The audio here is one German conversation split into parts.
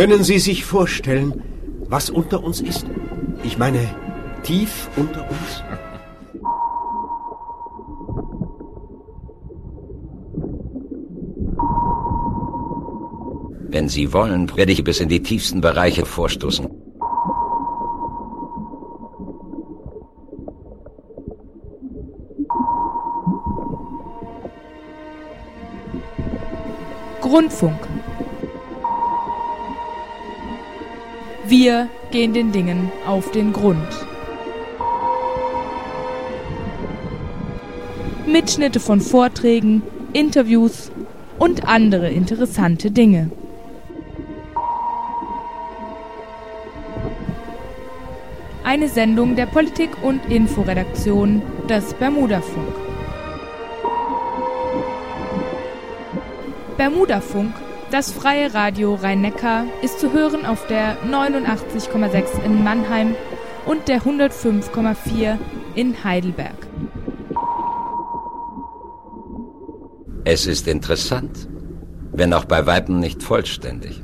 Können Sie sich vorstellen, was unter uns ist? Ich meine, tief unter uns? Wenn Sie wollen, werde ich bis in die tiefsten Bereiche vorstoßen. Grundfunk. Wir gehen den Dingen auf den Grund. Mitschnitte von Vorträgen, Interviews und andere interessante Dinge. Eine Sendung der Politik- und Inforedaktion des Bermudafunk. Bermudafunk, das freie Radio Rhein-Neckar, ist zu hören auf der 89,6 in Mannheim und der 105,4 in Heidelberg. Es ist interessant, wenn auch bei Weitem nicht vollständig.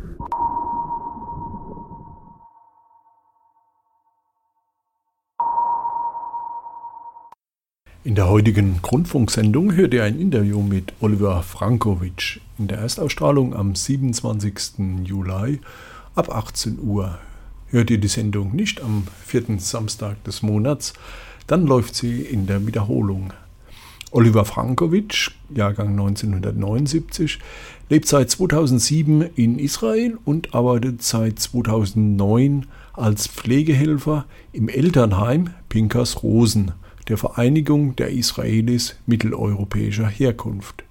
Der heutigen Grundfunksendung hört ihr ein Interview mit Oliver Frankovic. In der Erstausstrahlung am 27. Juli ab 18 Uhr. Hört ihr die Sendung nicht am vierten Samstag des Monats, dann läuft sie in der Wiederholung. Oliver Frankovic, Jahrgang 1979, lebt seit 2007 in Israel und arbeitet seit 2009 als Pflegehelfer im Elternheim Pinkas Rosen der Vereinigung der Israelis mitteleuropäischer Herkunft.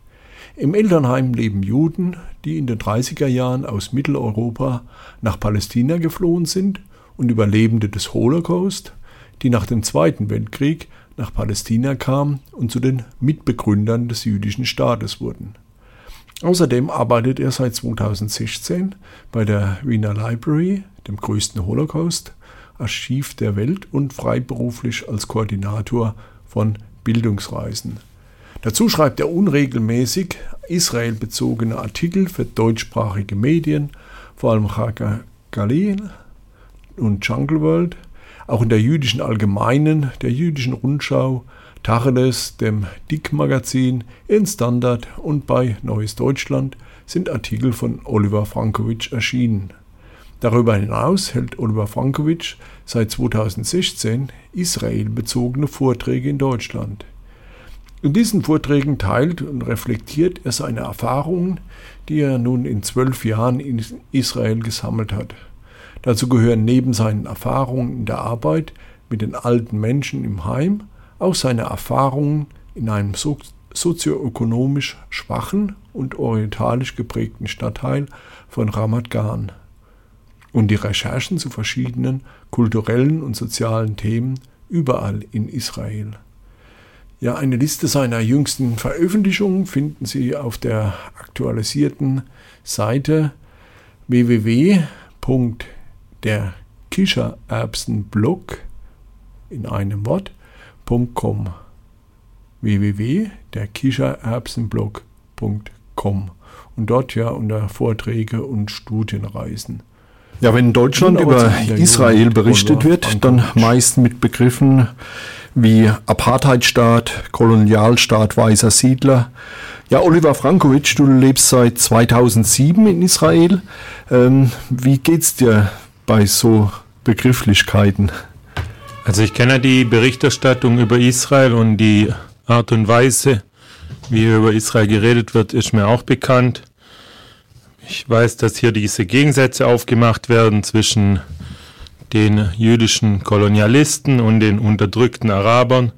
Im Elternheim leben Juden, die in den 30er Jahren aus Mitteleuropa nach Palästina geflohen sind und Überlebende des Holocaust, die nach dem Zweiten Weltkrieg nach Palästina kamen und zu den Mitbegründern des jüdischen Staates wurden. Außerdem arbeitet er seit 2016 bei der Wiener Library, dem größten Holocaust Archiv der Welt und freiberuflich als Koordinator von Bildungsreisen. Dazu schreibt er unregelmäßig israelbezogene Artikel für deutschsprachige Medien, vor allem Chaka Galil und Jungle World, auch in der jüdischen Allgemeinen, der jüdischen Rundschau, Tacheles, dem Dick-Magazin, in Standard und bei Neues Deutschland sind Artikel von Oliver Frankovic erschienen. Darüber hinaus hält Oliver Frankovic seit 2016 israelbezogene Vorträge in Deutschland. In diesen Vorträgen teilt und reflektiert er seine Erfahrungen, die er nun in zwölf Jahren in Israel gesammelt hat. Dazu gehören neben seinen Erfahrungen in der Arbeit mit den alten Menschen im Heim auch seine Erfahrungen in einem sozioökonomisch schwachen und orientalisch geprägten Stadtteil von Ramat Gan und die Recherchen zu verschiedenen kulturellen und sozialen Themen überall in Israel. Ja, eine Liste seiner jüngsten Veröffentlichungen finden Sie auf der aktualisierten Seite www.derkichererbsenblog in einem Wort.com www.derkichererbsenblog.com und dort ja unter Vorträge und Studienreisen. Ja, wenn in Deutschland über Israel berichtet wird, dann meist mit Begriffen wie Apartheidstaat, Kolonialstaat weißer Siedler. Ja, Oliver Frankovic, du lebst seit 2007 in Israel. Ähm, wie geht's dir bei so Begrifflichkeiten? Also ich kenne die Berichterstattung über Israel und die Art und Weise, wie über Israel geredet wird, ist mir auch bekannt. Ich weiß, dass hier diese Gegensätze aufgemacht werden zwischen den jüdischen Kolonialisten und den unterdrückten Arabern.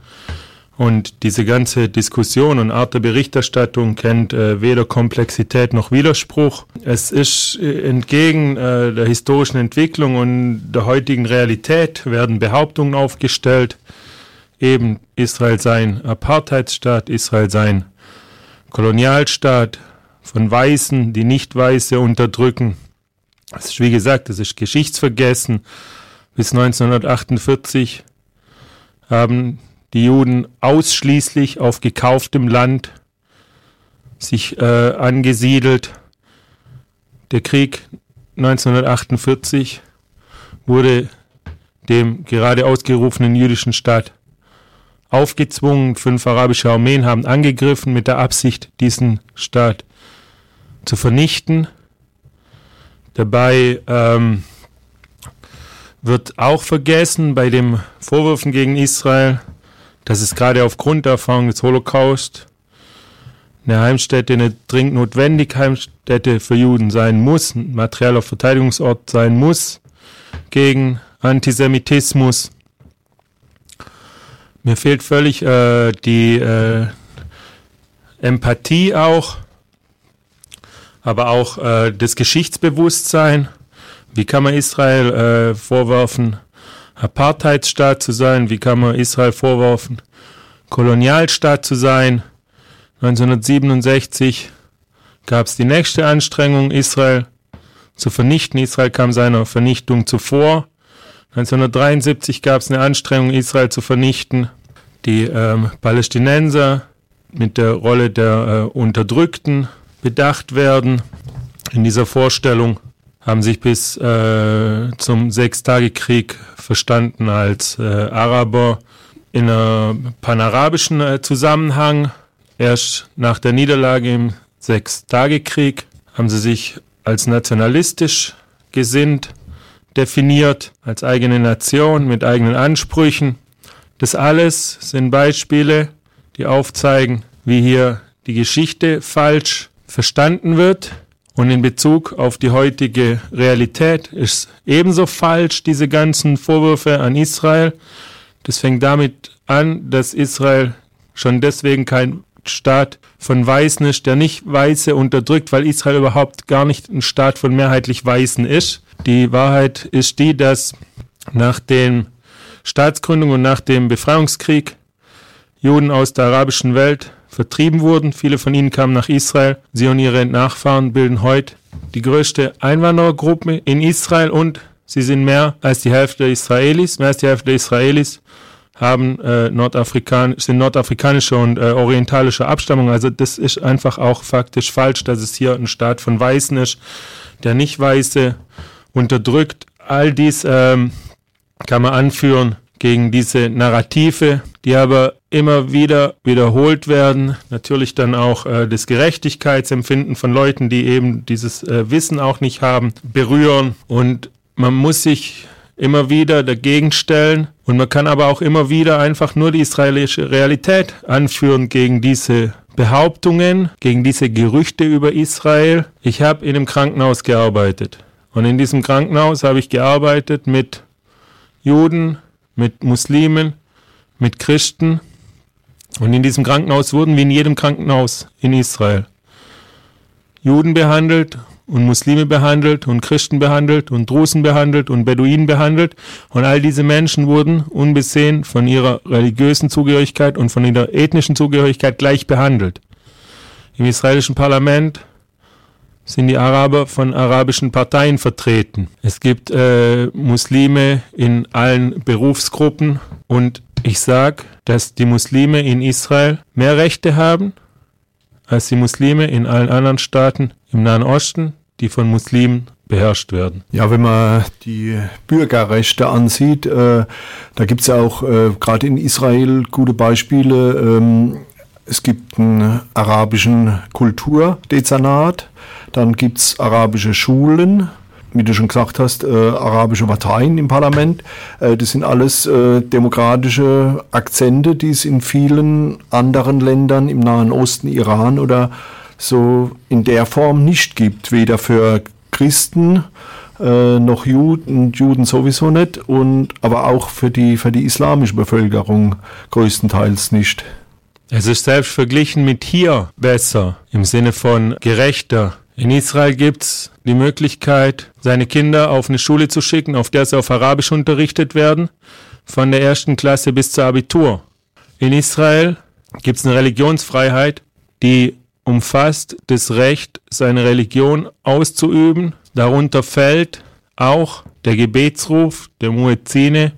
Und diese ganze Diskussion und Art der Berichterstattung kennt äh, weder Komplexität noch Widerspruch. Es ist äh, entgegen äh, der historischen Entwicklung und der heutigen Realität werden Behauptungen aufgestellt, eben Israel sei ein Apartheidsstaat, Israel sei ein Kolonialstaat, von Weißen, die Nicht-Weiße unterdrücken. Das ist, wie gesagt, das ist Geschichtsvergessen. Bis 1948 haben die Juden ausschließlich auf gekauftem Land sich äh, angesiedelt. Der Krieg 1948 wurde dem gerade ausgerufenen jüdischen Staat aufgezwungen. Fünf arabische Armeen haben angegriffen mit der Absicht, diesen Staat zu vernichten. Dabei ähm, wird auch vergessen bei den Vorwürfen gegen Israel, dass es gerade aufgrund der Erfahrung des Holocaust eine Heimstätte, eine dringend notwendige Heimstätte für Juden sein muss, ein materieller Verteidigungsort sein muss gegen Antisemitismus. Mir fehlt völlig äh, die äh, Empathie auch, aber auch äh, das Geschichtsbewusstsein. Wie kann man Israel äh, vorwerfen, Apartheidsstaat zu sein? Wie kann man Israel vorwerfen, Kolonialstaat zu sein? 1967 gab es die nächste Anstrengung, Israel zu vernichten. Israel kam seiner Vernichtung zuvor. 1973 gab es eine Anstrengung, Israel zu vernichten. Die ähm, Palästinenser mit der Rolle der äh, Unterdrückten bedacht werden. In dieser Vorstellung haben sich bis äh, zum Sechstagekrieg verstanden als äh, Araber in einem panarabischen äh, Zusammenhang. Erst nach der Niederlage im Sechstagekrieg haben sie sich als nationalistisch gesinnt definiert, als eigene Nation mit eigenen Ansprüchen. Das alles sind Beispiele, die aufzeigen, wie hier die Geschichte falsch verstanden wird und in Bezug auf die heutige Realität ist ebenso falsch diese ganzen Vorwürfe an Israel. Das fängt damit an, dass Israel schon deswegen kein Staat von Weißen ist, der nicht Weiße unterdrückt, weil Israel überhaupt gar nicht ein Staat von mehrheitlich Weißen ist. Die Wahrheit ist die, dass nach den Staatsgründung und nach dem Befreiungskrieg Juden aus der arabischen Welt vertrieben wurden. Viele von ihnen kamen nach Israel. Sie und ihre Nachfahren bilden heute die größte Einwanderergruppe in Israel und sie sind mehr als die Hälfte der Israelis. Mehr als die Hälfte der Israelis haben äh, Nordafrikan sind nordafrikanische und äh, orientalische Abstammung. Also das ist einfach auch faktisch falsch, dass es hier ein Staat von Weißen ist, der nicht Weiße unterdrückt. All dies ähm, kann man anführen gegen diese Narrative, die aber immer wieder wiederholt werden. Natürlich dann auch äh, das Gerechtigkeitsempfinden von Leuten, die eben dieses äh, Wissen auch nicht haben, berühren. Und man muss sich immer wieder dagegen stellen. Und man kann aber auch immer wieder einfach nur die israelische Realität anführen gegen diese Behauptungen, gegen diese Gerüchte über Israel. Ich habe in einem Krankenhaus gearbeitet. Und in diesem Krankenhaus habe ich gearbeitet mit Juden, mit Muslimen, mit Christen. Und in diesem Krankenhaus wurden wie in jedem Krankenhaus in Israel Juden behandelt und Muslime behandelt und Christen behandelt und Drusen behandelt und Beduinen behandelt. Und all diese Menschen wurden unbesehen von ihrer religiösen Zugehörigkeit und von ihrer ethnischen Zugehörigkeit gleich behandelt. Im israelischen Parlament sind die Araber von arabischen Parteien vertreten. Es gibt äh, Muslime in allen Berufsgruppen und ich sage, dass die Muslime in Israel mehr Rechte haben als die Muslime in allen anderen Staaten im Nahen Osten, die von Muslimen beherrscht werden. Ja, wenn man die Bürgerrechte ansieht, äh, da gibt es ja auch äh, gerade in Israel gute Beispiele. Ähm, es gibt einen arabischen Kulturdezernat, dann gibt es arabische Schulen, wie du schon gesagt hast, äh, arabische Parteien im Parlament. Äh, das sind alles äh, demokratische Akzente, die es in vielen anderen Ländern im Nahen Osten, Iran oder so in der Form nicht gibt. Weder für Christen äh, noch Juden, Juden sowieso nicht, und aber auch für die, für die islamische Bevölkerung größtenteils nicht. Es ist selbst verglichen mit hier besser, im Sinne von gerechter. In Israel gibt es die Möglichkeit, seine Kinder auf eine Schule zu schicken, auf der sie auf Arabisch unterrichtet werden, von der ersten Klasse bis zur Abitur. In Israel gibt es eine Religionsfreiheit, die umfasst das Recht, seine Religion auszuüben. Darunter fällt auch der Gebetsruf der Muezzine,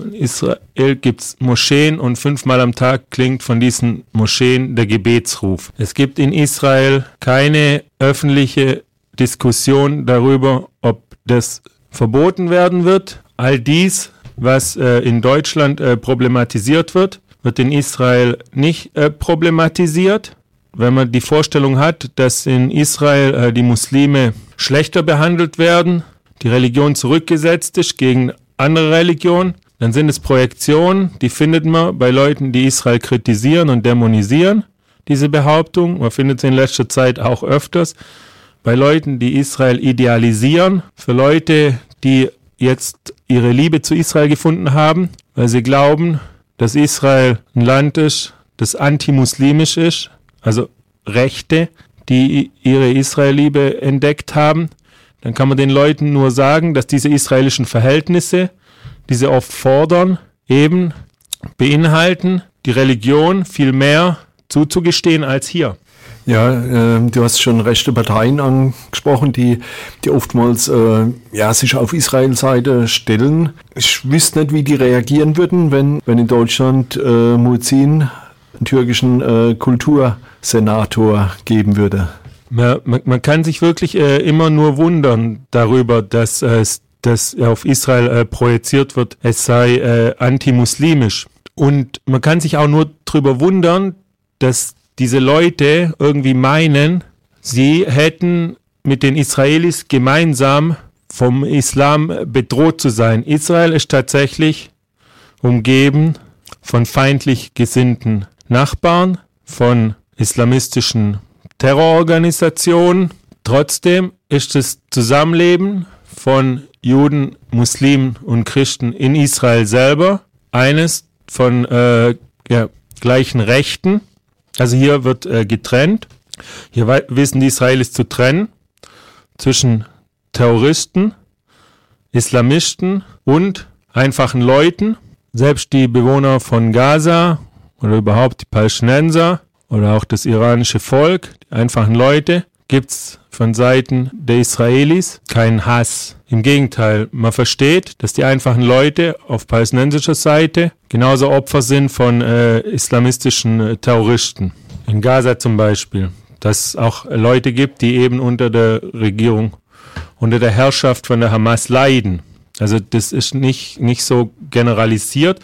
von Israel gibt es Moscheen und fünfmal am Tag klingt von diesen Moscheen der Gebetsruf. Es gibt in Israel keine öffentliche Diskussion darüber, ob das verboten werden wird. All dies, was äh, in Deutschland äh, problematisiert wird, wird in Israel nicht äh, problematisiert. Wenn man die Vorstellung hat, dass in Israel äh, die Muslime schlechter behandelt werden, die Religion zurückgesetzt ist gegen andere Religionen, dann sind es Projektionen, die findet man bei Leuten, die Israel kritisieren und dämonisieren, diese Behauptung. Man findet sie in letzter Zeit auch öfters bei Leuten, die Israel idealisieren, für Leute, die jetzt ihre Liebe zu Israel gefunden haben, weil sie glauben, dass Israel ein Land ist, das antimuslimisch ist, also Rechte, die ihre Israelliebe entdeckt haben, dann kann man den Leuten nur sagen, dass diese israelischen Verhältnisse, die sie oft fordern, eben beinhalten, die Religion viel mehr zuzugestehen als hier. Ja, äh, du hast schon rechte Parteien angesprochen, die, die oftmals äh, ja, sich auf Israels Seite stellen. Ich wüsste nicht, wie die reagieren würden, wenn, wenn in Deutschland äh, Muzin einen türkischen äh, Kultursenator geben würde. Man, man, man kann sich wirklich äh, immer nur wundern darüber, dass äh, dass auf Israel äh, projiziert wird, es sei äh, antimuslimisch. Und man kann sich auch nur darüber wundern, dass diese Leute irgendwie meinen, sie hätten mit den Israelis gemeinsam vom Islam bedroht zu sein. Israel ist tatsächlich umgeben von feindlich gesinnten Nachbarn, von islamistischen Terrororganisationen. Trotzdem ist das Zusammenleben von Juden, Muslimen und Christen in Israel selber eines von äh, ja, gleichen Rechten also hier wird äh, getrennt. Hier wissen die Israelis zu trennen zwischen Terroristen, Islamisten und einfachen Leuten. Selbst die Bewohner von Gaza oder überhaupt die Palästinenser oder auch das iranische Volk, die einfachen Leute, gibt's von Seiten der Israelis keinen Hass. Im Gegenteil, man versteht, dass die einfachen Leute auf palästinensischer Seite genauso Opfer sind von äh, islamistischen äh, Terroristen. In Gaza zum Beispiel. Dass es auch Leute gibt, die eben unter der Regierung, unter der Herrschaft von der Hamas leiden. Also das ist nicht, nicht so generalisiert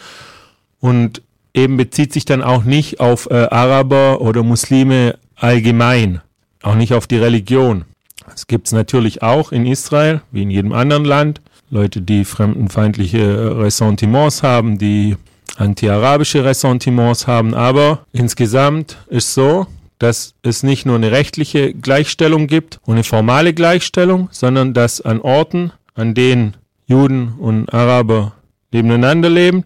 und eben bezieht sich dann auch nicht auf äh, Araber oder Muslime allgemein auch nicht auf die Religion. Es gibt es natürlich auch in Israel, wie in jedem anderen Land, Leute, die fremdenfeindliche Ressentiments haben, die anti-arabische Ressentiments haben, aber insgesamt ist so, dass es nicht nur eine rechtliche Gleichstellung gibt und eine formale Gleichstellung, sondern dass an Orten, an denen Juden und Araber nebeneinander leben,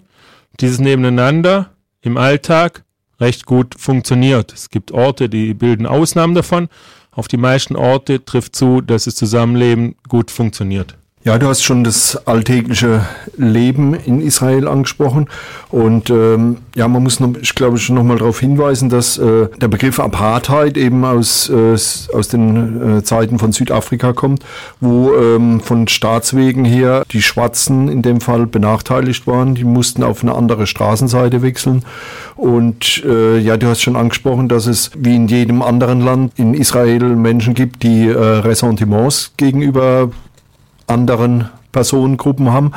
dieses Nebeneinander im Alltag recht gut funktioniert. Es gibt Orte, die bilden Ausnahmen davon. Auf die meisten Orte trifft zu, dass das Zusammenleben gut funktioniert. Ja, du hast schon das alltägliche Leben in Israel angesprochen und ähm, ja, man muss, noch, ich glaube, schon noch mal darauf hinweisen, dass äh, der Begriff Apartheid eben aus äh, aus den äh, Zeiten von Südafrika kommt, wo ähm, von Staatswegen her die Schwarzen in dem Fall benachteiligt waren. Die mussten auf eine andere Straßenseite wechseln und äh, ja, du hast schon angesprochen, dass es wie in jedem anderen Land in Israel Menschen gibt, die äh, Ressentiments gegenüber anderen Personengruppen haben.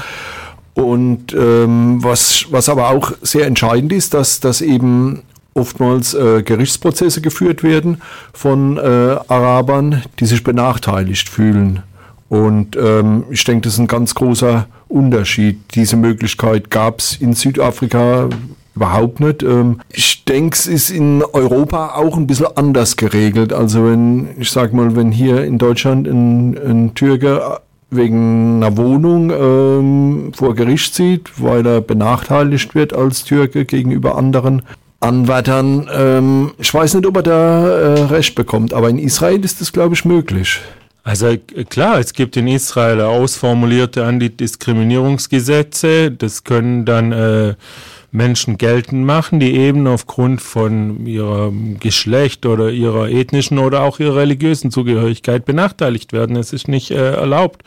Und ähm, was, was aber auch sehr entscheidend ist, dass, dass eben oftmals äh, Gerichtsprozesse geführt werden von äh, Arabern, die sich benachteiligt fühlen. Und ähm, ich denke, das ist ein ganz großer Unterschied. Diese Möglichkeit gab es in Südafrika überhaupt nicht. Ähm, ich denke, es ist in Europa auch ein bisschen anders geregelt. Also wenn, ich sag mal, wenn hier in Deutschland ein, ein Türke wegen einer Wohnung ähm, vor Gericht zieht, weil er benachteiligt wird als Türke gegenüber anderen Anwärtern. Ähm, ich weiß nicht, ob er da äh, Recht bekommt, aber in Israel ist das, glaube ich, möglich. Also äh, klar, es gibt in Israel ausformulierte Antidiskriminierungsgesetze. Das können dann äh, Menschen geltend machen, die eben aufgrund von ihrem Geschlecht oder ihrer ethnischen oder auch ihrer religiösen Zugehörigkeit benachteiligt werden. Es ist nicht äh, erlaubt,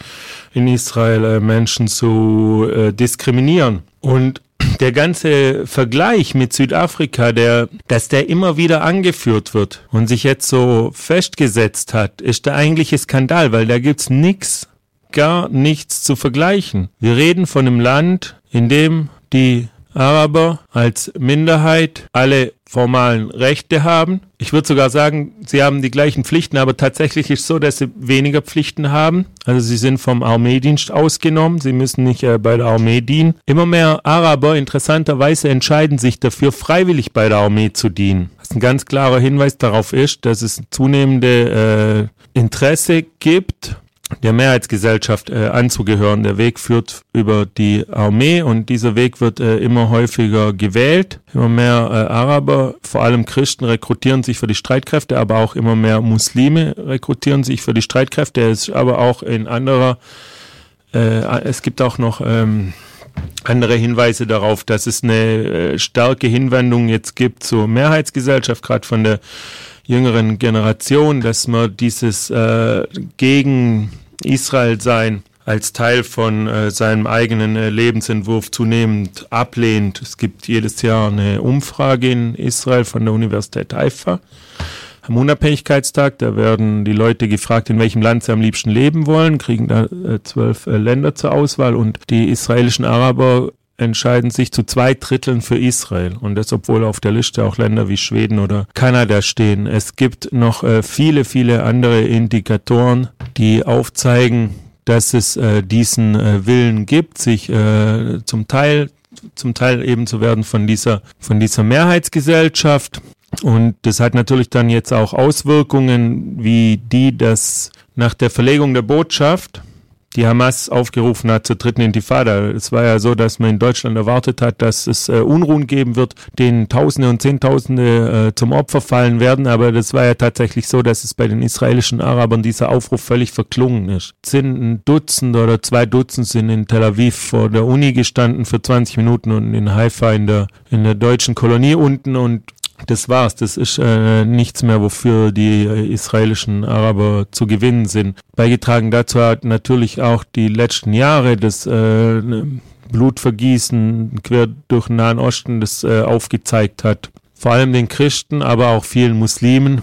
in Israel äh, Menschen zu äh, diskriminieren. Und der ganze Vergleich mit Südafrika, der, dass der immer wieder angeführt wird und sich jetzt so festgesetzt hat, ist der eigentliche Skandal, weil da gibt's nix, gar nichts zu vergleichen. Wir reden von einem Land, in dem die Araber als Minderheit alle formalen Rechte haben. Ich würde sogar sagen, sie haben die gleichen Pflichten, aber tatsächlich ist es so, dass sie weniger Pflichten haben. Also sie sind vom Armeedienst ausgenommen, sie müssen nicht äh, bei der Armee dienen. Immer mehr Araber interessanterweise entscheiden sich dafür, freiwillig bei der Armee zu dienen. Was ein ganz klarer Hinweis darauf ist, dass es zunehmende äh, Interesse gibt der Mehrheitsgesellschaft äh, anzugehören. Der Weg führt über die Armee und dieser Weg wird äh, immer häufiger gewählt. Immer mehr äh, Araber, vor allem Christen, rekrutieren sich für die Streitkräfte, aber auch immer mehr Muslime rekrutieren sich für die Streitkräfte. Es ist aber auch in anderer, äh, es gibt auch noch ähm, andere Hinweise darauf, dass es eine äh, starke Hinwendung jetzt gibt zur Mehrheitsgesellschaft, gerade von der jüngeren Generation, dass man dieses äh, gegen Israel sein als Teil von äh, seinem eigenen äh, Lebensentwurf zunehmend ablehnt. Es gibt jedes Jahr eine Umfrage in Israel von der Universität Haifa am Unabhängigkeitstag. Da werden die Leute gefragt, in welchem Land sie am liebsten leben wollen, kriegen da äh, zwölf äh, Länder zur Auswahl und die israelischen Araber entscheiden sich zu zwei Dritteln für Israel. Und das, obwohl auf der Liste auch Länder wie Schweden oder Kanada stehen. Es gibt noch äh, viele, viele andere Indikatoren, die aufzeigen, dass es äh, diesen äh, Willen gibt, sich äh, zum Teil zum Teil eben zu werden von dieser von dieser Mehrheitsgesellschaft und das hat natürlich dann jetzt auch Auswirkungen wie die, dass nach der Verlegung der Botschaft die Hamas aufgerufen hat zur dritten Intifada. Es war ja so, dass man in Deutschland erwartet hat, dass es äh, Unruhen geben wird, denen Tausende und Zehntausende äh, zum Opfer fallen werden. Aber das war ja tatsächlich so, dass es bei den israelischen Arabern dieser Aufruf völlig verklungen ist. Sind ein Dutzend oder zwei Dutzend sind in Tel Aviv vor der Uni gestanden für 20 Minuten und in Haifa in der, in der deutschen Kolonie unten und das war's. Das ist äh, nichts mehr, wofür die äh, israelischen Araber zu gewinnen sind. Beigetragen dazu hat natürlich auch die letzten Jahre das äh, Blutvergießen quer durch den Nahen Osten, das äh, aufgezeigt hat. Vor allem den Christen, aber auch vielen Muslimen,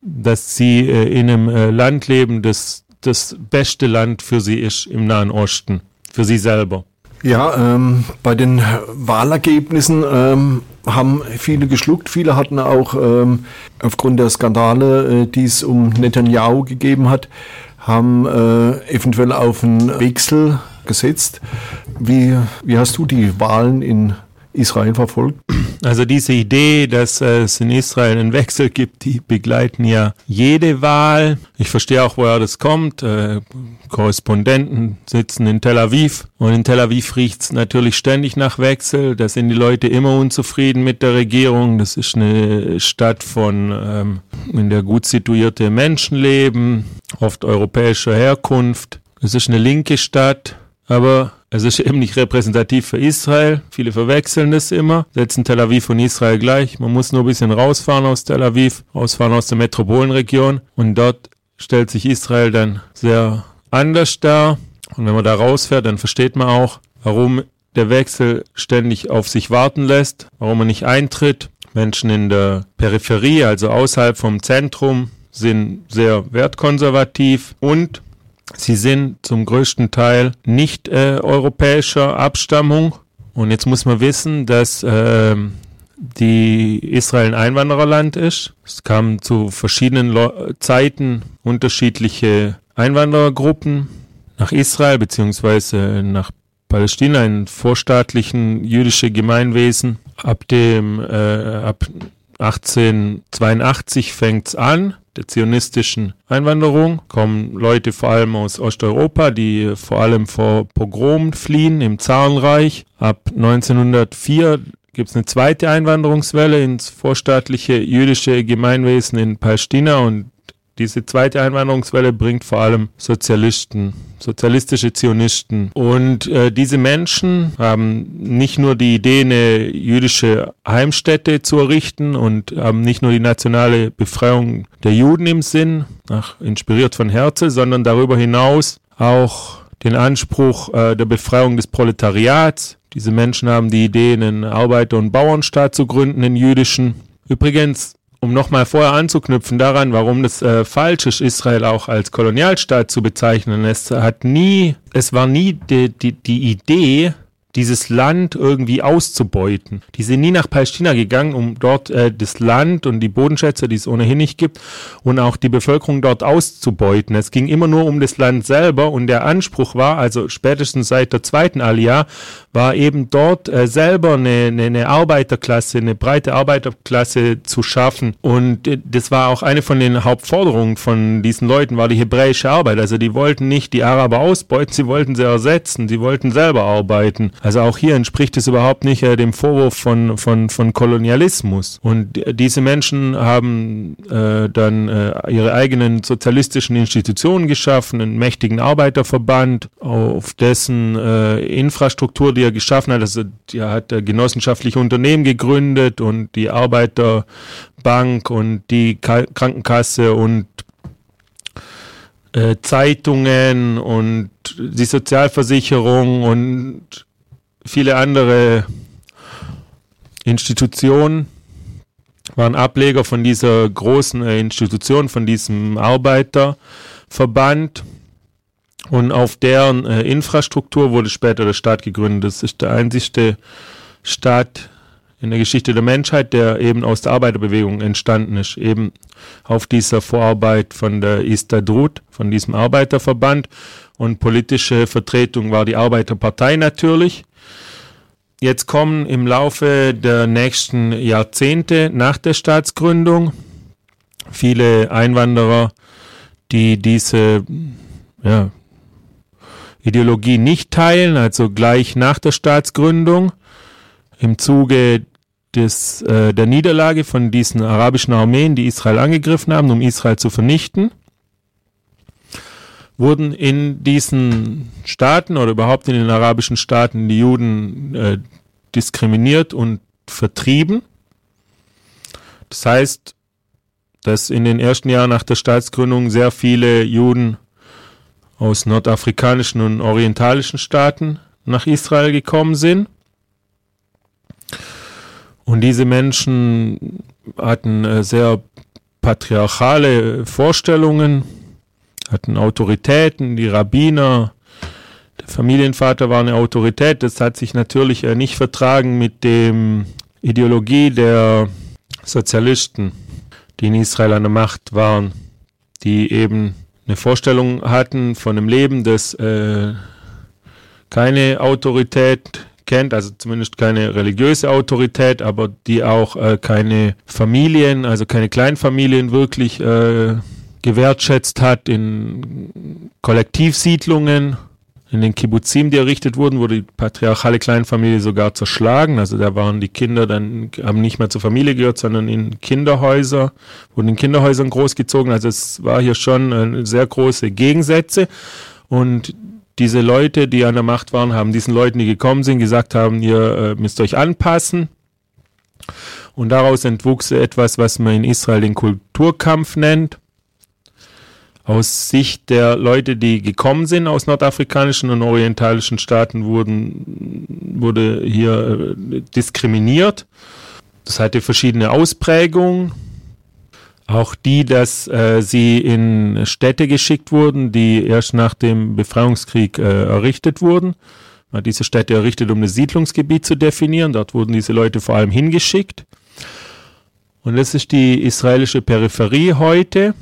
dass sie äh, in einem äh, Land leben, das das beste Land für sie ist im Nahen Osten, für sie selber. Ja, ähm, bei den Wahlergebnissen ähm, haben viele geschluckt. Viele hatten auch ähm, aufgrund der Skandale, äh, die es um Netanyahu gegeben hat, haben äh, eventuell auf einen Wechsel gesetzt. Wie, wie hast du die Wahlen in Israel verfolgt? Also diese Idee, dass es in Israel einen Wechsel gibt, die begleiten ja jede Wahl. Ich verstehe auch, woher das kommt. Äh, Korrespondenten sitzen in Tel Aviv und in Tel Aviv riecht es natürlich ständig nach Wechsel. Da sind die Leute immer unzufrieden mit der Regierung. Das ist eine Stadt von, ähm, in der gut situierte Menschen leben, oft europäischer Herkunft. Es ist eine linke Stadt, aber es ist eben nicht repräsentativ für Israel. Viele verwechseln das immer, setzen Tel Aviv und Israel gleich. Man muss nur ein bisschen rausfahren aus Tel Aviv, rausfahren aus der Metropolenregion und dort stellt sich Israel dann sehr anders dar. Und wenn man da rausfährt, dann versteht man auch, warum der Wechsel ständig auf sich warten lässt, warum er nicht eintritt. Menschen in der Peripherie, also außerhalb vom Zentrum, sind sehr wertkonservativ und Sie sind zum größten Teil nicht äh, europäischer Abstammung. Und jetzt muss man wissen, dass äh, die Israel ein Einwandererland ist. Es kamen zu verschiedenen Lo Zeiten unterschiedliche Einwanderergruppen nach Israel beziehungsweise nach Palästina in vorstaatlichen jüdische Gemeinwesen. Ab dem äh, ab 1882 fängt's an der zionistischen Einwanderung kommen Leute vor allem aus Osteuropa, die vor allem vor Pogrom fliehen im Zarenreich. Ab 1904 gibt es eine zweite Einwanderungswelle ins vorstaatliche jüdische Gemeinwesen in Palästina und diese zweite Einwanderungswelle bringt vor allem Sozialisten, sozialistische Zionisten. Und äh, diese Menschen haben nicht nur die Idee, eine jüdische Heimstätte zu errichten und haben nicht nur die nationale Befreiung der Juden im Sinn, ach, inspiriert von Herzl, sondern darüber hinaus auch den Anspruch äh, der Befreiung des Proletariats, Diese Menschen haben die Idee, einen Arbeiter- und Bauernstaat zu gründen, einen jüdischen. Übrigens, um nochmal vorher anzuknüpfen daran, warum das äh, falsch ist, Israel auch als Kolonialstaat zu bezeichnen. Es hat nie, es war nie die, die, die Idee, dieses Land irgendwie auszubeuten. Die sind nie nach Palästina gegangen, um dort äh, das Land und die Bodenschätze, die es ohnehin nicht gibt, und auch die Bevölkerung dort auszubeuten. Es ging immer nur um das Land selber und der Anspruch war, also spätestens seit der zweiten Aliyah, war eben dort äh, selber eine, eine, eine, Arbeiterklasse, eine breite Arbeiterklasse zu schaffen. Und äh, das war auch eine von den Hauptforderungen von diesen Leuten, war die hebräische Arbeit. Also die wollten nicht die Araber ausbeuten, sie wollten sie ersetzen, sie wollten selber arbeiten. Also auch hier entspricht es überhaupt nicht äh, dem Vorwurf von, von, von Kolonialismus. Und diese Menschen haben äh, dann äh, ihre eigenen sozialistischen Institutionen geschaffen, einen mächtigen Arbeiterverband, auf dessen äh, Infrastruktur, die er geschaffen hat, also er hat genossenschaftliche Unternehmen gegründet und die Arbeiterbank und die Krankenkasse und äh, Zeitungen und die Sozialversicherung und viele andere Institutionen waren Ableger von dieser großen äh, Institution, von diesem Arbeiterverband. Und auf deren äh, Infrastruktur wurde später der Staat gegründet. Das ist der einzigste Staat in der Geschichte der Menschheit, der eben aus der Arbeiterbewegung entstanden ist. Eben auf dieser Vorarbeit von der Istadrut, von diesem Arbeiterverband. Und politische Vertretung war die Arbeiterpartei natürlich. Jetzt kommen im Laufe der nächsten Jahrzehnte nach der Staatsgründung viele Einwanderer, die diese ja, Ideologie nicht teilen, also gleich nach der Staatsgründung im Zuge des, äh, der Niederlage von diesen arabischen Armeen, die Israel angegriffen haben, um Israel zu vernichten wurden in diesen Staaten oder überhaupt in den arabischen Staaten die Juden äh, diskriminiert und vertrieben. Das heißt, dass in den ersten Jahren nach der Staatsgründung sehr viele Juden aus nordafrikanischen und orientalischen Staaten nach Israel gekommen sind. Und diese Menschen hatten äh, sehr patriarchale Vorstellungen hatten Autoritäten, die Rabbiner, der Familienvater war eine Autorität. Das hat sich natürlich äh, nicht vertragen mit dem Ideologie der Sozialisten, die in Israel an der Macht waren, die eben eine Vorstellung hatten von einem Leben, das äh, keine Autorität kennt, also zumindest keine religiöse Autorität, aber die auch äh, keine Familien, also keine Kleinfamilien wirklich äh, gewertschätzt hat in Kollektivsiedlungen, in den Kibbuzim, die errichtet wurden, wurde die patriarchale Kleinfamilie sogar zerschlagen. Also da waren die Kinder dann, haben nicht mehr zur Familie gehört, sondern in Kinderhäuser, wurden in Kinderhäusern großgezogen. Also es war hier schon äh, sehr große Gegensätze. Und diese Leute, die an der Macht waren, haben diesen Leuten, die gekommen sind, gesagt haben, ihr äh, müsst euch anpassen. Und daraus entwuchs etwas, was man in Israel den Kulturkampf nennt aus Sicht der Leute, die gekommen sind aus nordafrikanischen und orientalischen Staaten, wurden, wurde hier äh, diskriminiert. Das hatte verschiedene Ausprägungen. Auch die, dass äh, sie in Städte geschickt wurden, die erst nach dem Befreiungskrieg äh, errichtet wurden. Man hat diese Städte errichtet, um ein Siedlungsgebiet zu definieren. Dort wurden diese Leute vor allem hingeschickt. Und das ist die israelische Peripherie heute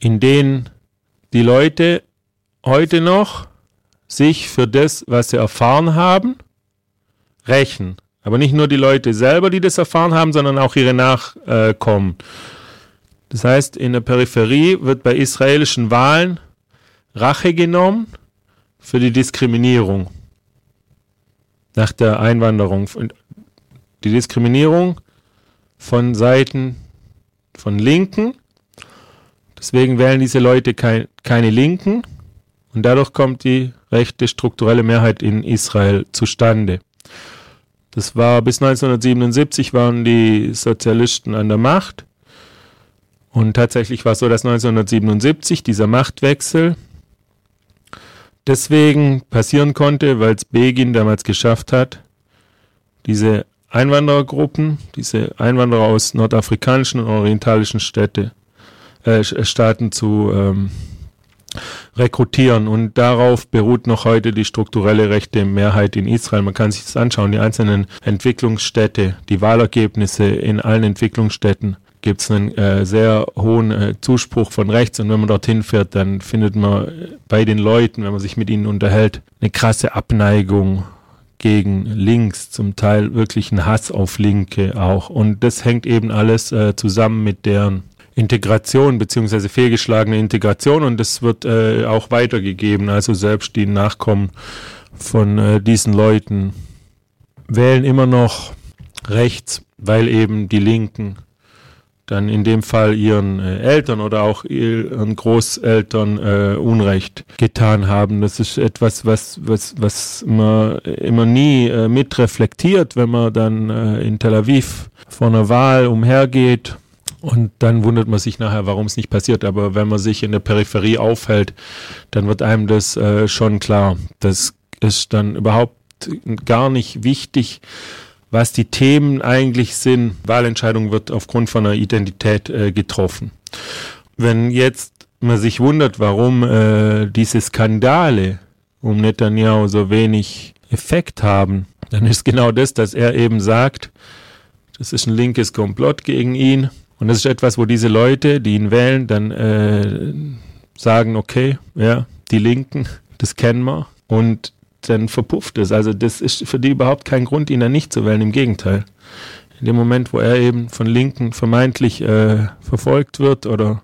in denen die Leute heute noch sich für das, was sie erfahren haben, rächen. Aber nicht nur die Leute selber, die das erfahren haben, sondern auch ihre Nachkommen. Das heißt, in der Peripherie wird bei israelischen Wahlen Rache genommen für die Diskriminierung nach der Einwanderung. Die Diskriminierung von Seiten von Linken Deswegen wählen diese Leute kein, keine Linken und dadurch kommt die rechte strukturelle Mehrheit in Israel zustande. Das war bis 1977 waren die Sozialisten an der Macht. Und tatsächlich war es so, dass 1977 dieser Machtwechsel deswegen passieren konnte, weil es Begin damals geschafft hat, diese Einwanderergruppen, diese Einwanderer aus nordafrikanischen und orientalischen Städte, äh, Staaten zu ähm, rekrutieren. Und darauf beruht noch heute die strukturelle rechte Mehrheit in Israel. Man kann sich das anschauen, die einzelnen Entwicklungsstädte, die Wahlergebnisse in allen Entwicklungsstädten gibt es einen äh, sehr hohen äh, Zuspruch von rechts und wenn man dorthin fährt, dann findet man bei den Leuten, wenn man sich mit ihnen unterhält, eine krasse Abneigung gegen links, zum Teil wirklich ein Hass auf Linke auch. Und das hängt eben alles äh, zusammen mit deren Integration beziehungsweise fehlgeschlagene Integration und das wird äh, auch weitergegeben. Also selbst die Nachkommen von äh, diesen Leuten wählen immer noch rechts, weil eben die Linken dann in dem Fall ihren äh, Eltern oder auch ihren Großeltern äh, Unrecht getan haben. Das ist etwas, was, was, was man immer nie äh, mitreflektiert, wenn man dann äh, in Tel Aviv vor einer Wahl umhergeht. Und dann wundert man sich nachher, warum es nicht passiert. Aber wenn man sich in der Peripherie aufhält, dann wird einem das äh, schon klar. Das ist dann überhaupt gar nicht wichtig, was die Themen eigentlich sind. Wahlentscheidung wird aufgrund von einer Identität äh, getroffen. Wenn jetzt man sich wundert, warum äh, diese Skandale um Netanyahu so wenig Effekt haben, dann ist genau das, dass er eben sagt, das ist ein linkes Komplott gegen ihn. Und das ist etwas, wo diese Leute, die ihn wählen, dann äh, sagen, okay, ja, die Linken, das kennen wir. Und dann verpufft es. Also das ist für die überhaupt kein Grund, ihn dann nicht zu wählen. Im Gegenteil. In dem Moment, wo er eben von Linken vermeintlich äh, verfolgt wird oder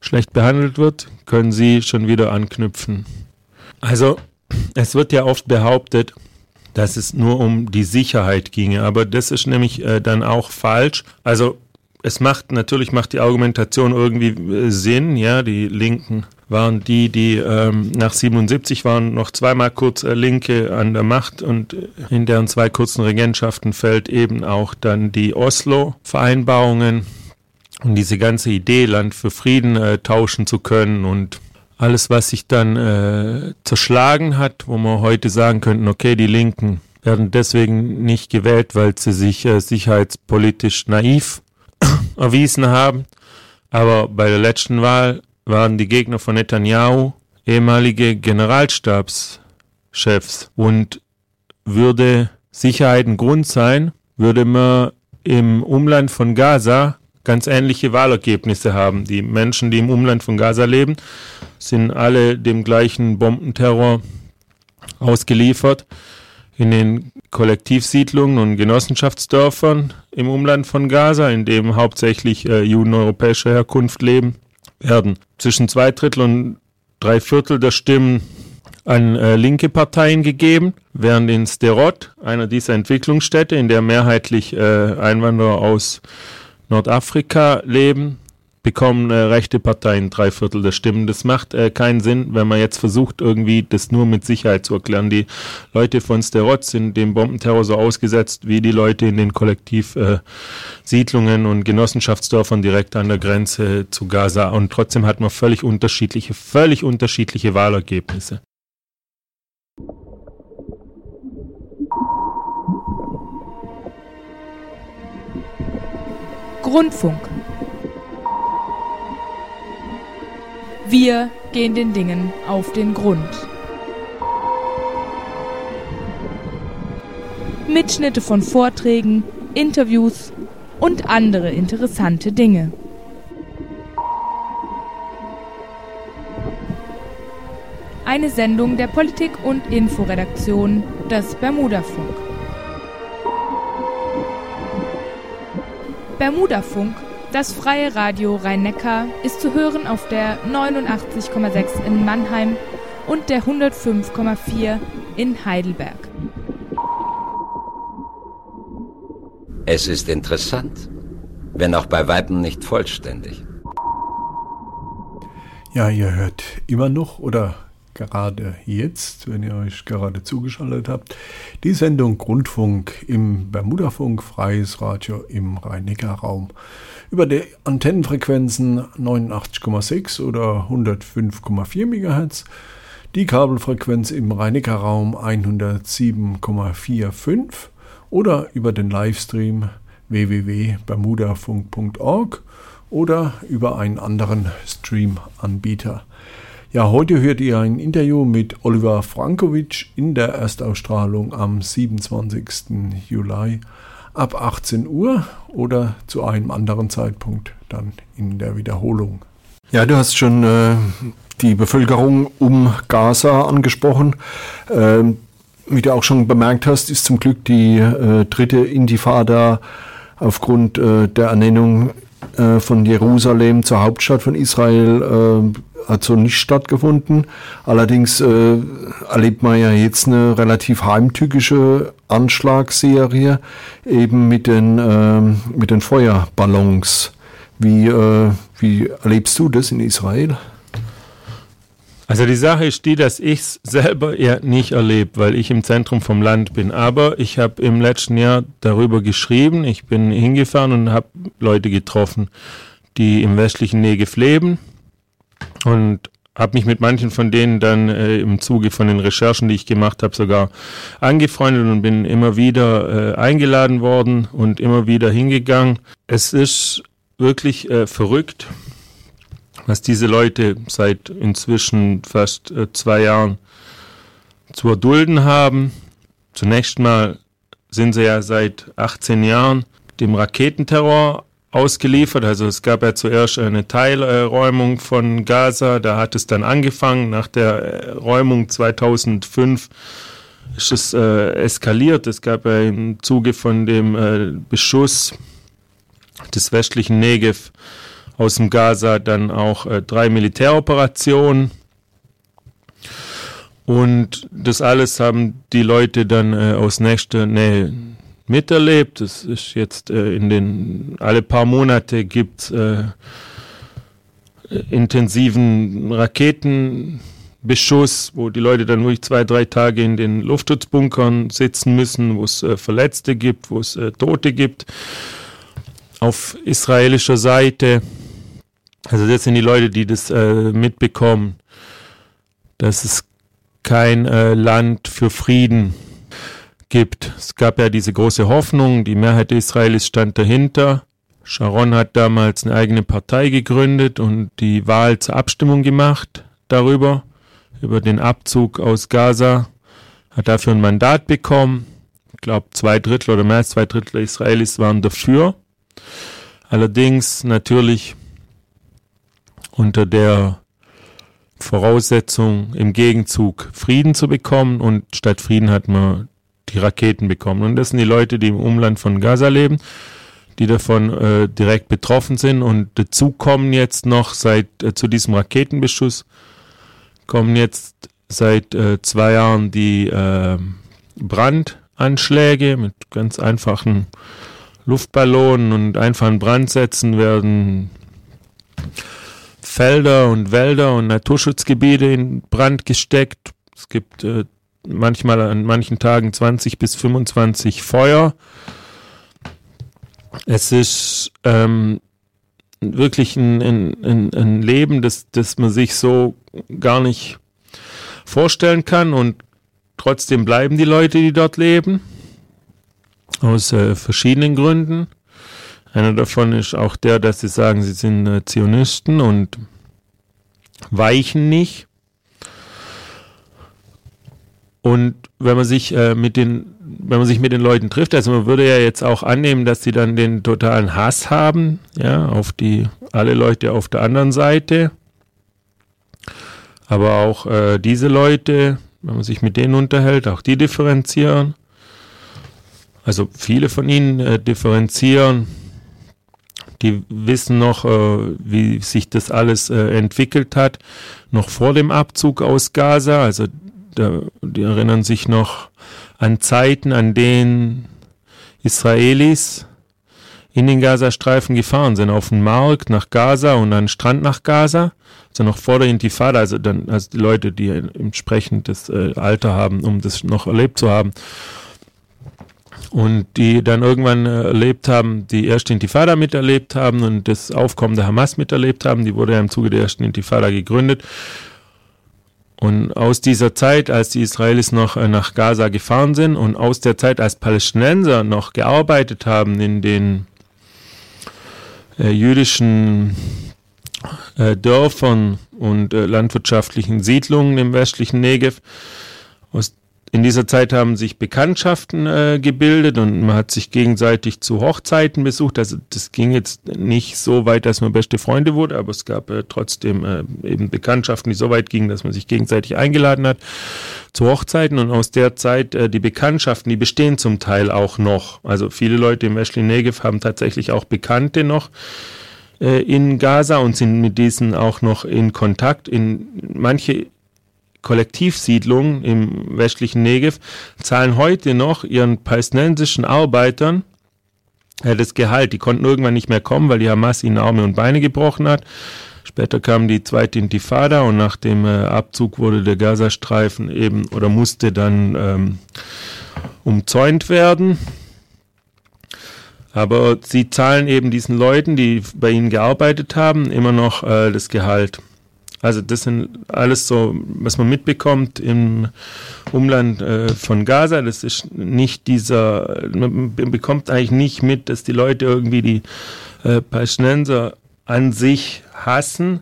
schlecht behandelt wird, können sie schon wieder anknüpfen. Also es wird ja oft behauptet, dass es nur um die Sicherheit ginge, aber das ist nämlich äh, dann auch falsch. Also es macht natürlich macht die Argumentation irgendwie äh, Sinn, ja, die Linken waren die, die ähm, nach 77 waren noch zweimal kurz äh, Linke an der Macht und in deren zwei kurzen Regentschaften fällt eben auch dann die Oslo-Vereinbarungen. Und diese ganze Idee, Land für Frieden äh, tauschen zu können und alles, was sich dann äh, zerschlagen hat, wo man heute sagen könnten, okay, die Linken werden deswegen nicht gewählt, weil sie sich äh, sicherheitspolitisch naiv erwiesen haben. Aber bei der letzten Wahl waren die Gegner von Netanyahu ehemalige Generalstabschefs. Und würde Sicherheit ein Grund sein, würde man im Umland von Gaza ganz ähnliche Wahlergebnisse haben. Die Menschen, die im Umland von Gaza leben, sind alle dem gleichen Bombenterror ausgeliefert. In den Kollektivsiedlungen und Genossenschaftsdörfern im Umland von Gaza, in dem hauptsächlich äh, Juden europäischer Herkunft leben, werden. Zwischen zwei Drittel und drei Viertel der Stimmen an äh, linke Parteien gegeben, während in Sterot, einer dieser Entwicklungsstädte, in der mehrheitlich äh, Einwanderer aus Nordafrika leben, bekommen äh, rechte Parteien drei Viertel der Stimmen. Das macht äh, keinen Sinn, wenn man jetzt versucht, irgendwie das nur mit Sicherheit zu erklären. Die Leute von Sterot sind dem Bombenterror so ausgesetzt wie die Leute in den Kollektivsiedlungen äh, und Genossenschaftsdörfern direkt an der Grenze zu Gaza. Und trotzdem hat man völlig unterschiedliche, völlig unterschiedliche Wahlergebnisse. Grundfunk Wir gehen den Dingen auf den Grund. Mitschnitte von Vorträgen, Interviews und andere interessante Dinge. Eine Sendung der Politik- und Inforedaktion des Bermudafunk. Bermudafunk das freie Radio Rhein-Neckar ist zu hören auf der 89,6 in Mannheim und der 105,4 in Heidelberg. Es ist interessant, wenn auch bei Weitem nicht vollständig. Ja, ihr hört immer noch oder gerade jetzt, wenn ihr euch gerade zugeschaltet habt, die Sendung Grundfunk im Bermudafunk, freies Radio im Rhein-Neckar-Raum über die Antennenfrequenzen 89,6 oder 105,4 MHz. die Kabelfrequenz im Rhein-Neckar-Raum 107,45 oder über den Livestream www.bermudafunk.org oder über einen anderen Stream-Anbieter. Ja, heute hört ihr ein Interview mit Oliver Frankovic in der Erstausstrahlung am 27. Juli ab 18 Uhr oder zu einem anderen Zeitpunkt dann in der Wiederholung. Ja, du hast schon äh, die Bevölkerung um Gaza angesprochen. Ähm, wie du auch schon bemerkt hast, ist zum Glück die äh, dritte Intifada aufgrund äh, der Ernennung äh, von Jerusalem zur Hauptstadt von Israel äh, hat so nicht stattgefunden. Allerdings äh, erlebt man ja jetzt eine relativ heimtückische Anschlagsserie eben mit den, äh, mit den Feuerballons. Wie, äh, wie erlebst du das in Israel? Also die Sache ist die, dass ich es selber eher nicht erlebe, weil ich im Zentrum vom Land bin. Aber ich habe im letzten Jahr darüber geschrieben. Ich bin hingefahren und habe Leute getroffen, die im westlichen Negev leben und habe mich mit manchen von denen dann äh, im Zuge von den Recherchen, die ich gemacht habe, sogar angefreundet und bin immer wieder äh, eingeladen worden und immer wieder hingegangen. Es ist wirklich äh, verrückt, was diese Leute seit inzwischen fast äh, zwei Jahren zu erdulden haben. Zunächst mal sind sie ja seit 18 Jahren dem Raketenterror ausgeliefert. Also es gab ja zuerst eine Teilräumung von Gaza, da hat es dann angefangen. Nach der äh, Räumung 2005 ist es äh, eskaliert. Es gab ja im Zuge von dem äh, Beschuss des westlichen Negev aus dem Gaza dann auch äh, drei Militäroperationen. Und das alles haben die Leute dann äh, aus nächster Nähe miterlebt. Es ist jetzt äh, in den alle paar Monate gibt äh, intensiven Raketenbeschuss, wo die Leute dann wirklich zwei, drei Tage in den Luftschutzbunkern sitzen müssen, wo es äh, Verletzte gibt, wo es äh, Tote gibt. Auf israelischer Seite also das sind die Leute, die das äh, mitbekommen, dass es kein äh, Land für Frieden gibt. Es gab ja diese große Hoffnung, die Mehrheit der Israelis stand dahinter. Sharon hat damals eine eigene Partei gegründet und die Wahl zur Abstimmung gemacht darüber, über den Abzug aus Gaza, hat dafür ein Mandat bekommen. Ich glaube, zwei Drittel oder mehr als zwei Drittel Israelis waren dafür. Allerdings natürlich unter der Voraussetzung, im Gegenzug Frieden zu bekommen und statt Frieden hat man die Raketen bekommen. Und das sind die Leute, die im Umland von Gaza leben, die davon äh, direkt betroffen sind. Und dazu kommen jetzt noch seit äh, zu diesem Raketenbeschuss kommen jetzt seit äh, zwei Jahren die äh, Brandanschläge mit ganz einfachen Luftballonen und einfachen Brandsätzen werden Felder und Wälder und Naturschutzgebiete in Brand gesteckt. Es gibt äh, manchmal an manchen Tagen 20 bis 25 Feuer. Es ist ähm, wirklich ein, ein, ein Leben, das, das man sich so gar nicht vorstellen kann und trotzdem bleiben die Leute, die dort leben, aus äh, verschiedenen Gründen. Einer davon ist auch der, dass sie sagen, sie sind äh, Zionisten und weichen nicht. Und wenn man sich äh, mit den, wenn man sich mit den Leuten trifft, also man würde ja jetzt auch annehmen, dass sie dann den totalen Hass haben, ja, auf die alle Leute auf der anderen Seite. Aber auch äh, diese Leute, wenn man sich mit denen unterhält, auch die differenzieren. Also viele von ihnen äh, differenzieren die wissen noch, äh, wie sich das alles äh, entwickelt hat, noch vor dem Abzug aus Gaza. Also die erinnern sich noch an Zeiten, an denen Israelis in den Gazastreifen gefahren sind, auf den Markt nach Gaza und an den Strand nach Gaza, also noch vor der Intifada, also dann, also die Leute, die entsprechend das äh, Alter haben, um das noch erlebt zu haben und die dann irgendwann äh, erlebt haben, die erste Intifada miterlebt haben und das Aufkommen der Hamas miterlebt haben. Die wurde ja im Zuge der ersten Intifada gegründet. Und aus dieser Zeit, als die Israelis noch äh, nach Gaza gefahren sind und aus der Zeit, als Palästinenser noch gearbeitet haben in den äh, jüdischen Dörfern und landwirtschaftlichen Siedlungen im westlichen Negev, aus in dieser Zeit haben sich Bekanntschaften äh, gebildet und man hat sich gegenseitig zu Hochzeiten besucht. Also das ging jetzt nicht so weit, dass man beste Freunde wurde, aber es gab äh, trotzdem äh, eben Bekanntschaften, die so weit gingen, dass man sich gegenseitig eingeladen hat zu Hochzeiten. Und aus der Zeit äh, die Bekanntschaften, die bestehen zum Teil auch noch. Also viele Leute im Wesley Negev haben tatsächlich auch Bekannte noch äh, in Gaza und sind mit diesen auch noch in Kontakt. In manche Kollektivsiedlungen im westlichen Negev zahlen heute noch ihren palästinensischen Arbeitern äh, das Gehalt. Die konnten irgendwann nicht mehr kommen, weil die Hamas ihnen Arme und Beine gebrochen hat. Später kam die zweite Intifada und nach dem äh, Abzug wurde der Gazastreifen eben oder musste dann ähm, umzäunt werden. Aber sie zahlen eben diesen Leuten, die bei ihnen gearbeitet haben, immer noch äh, das Gehalt. Also das sind alles so, was man mitbekommt im Umland äh, von Gaza. Das ist nicht dieser, man bekommt eigentlich nicht mit, dass die Leute irgendwie die äh, Palästinenser an sich hassen.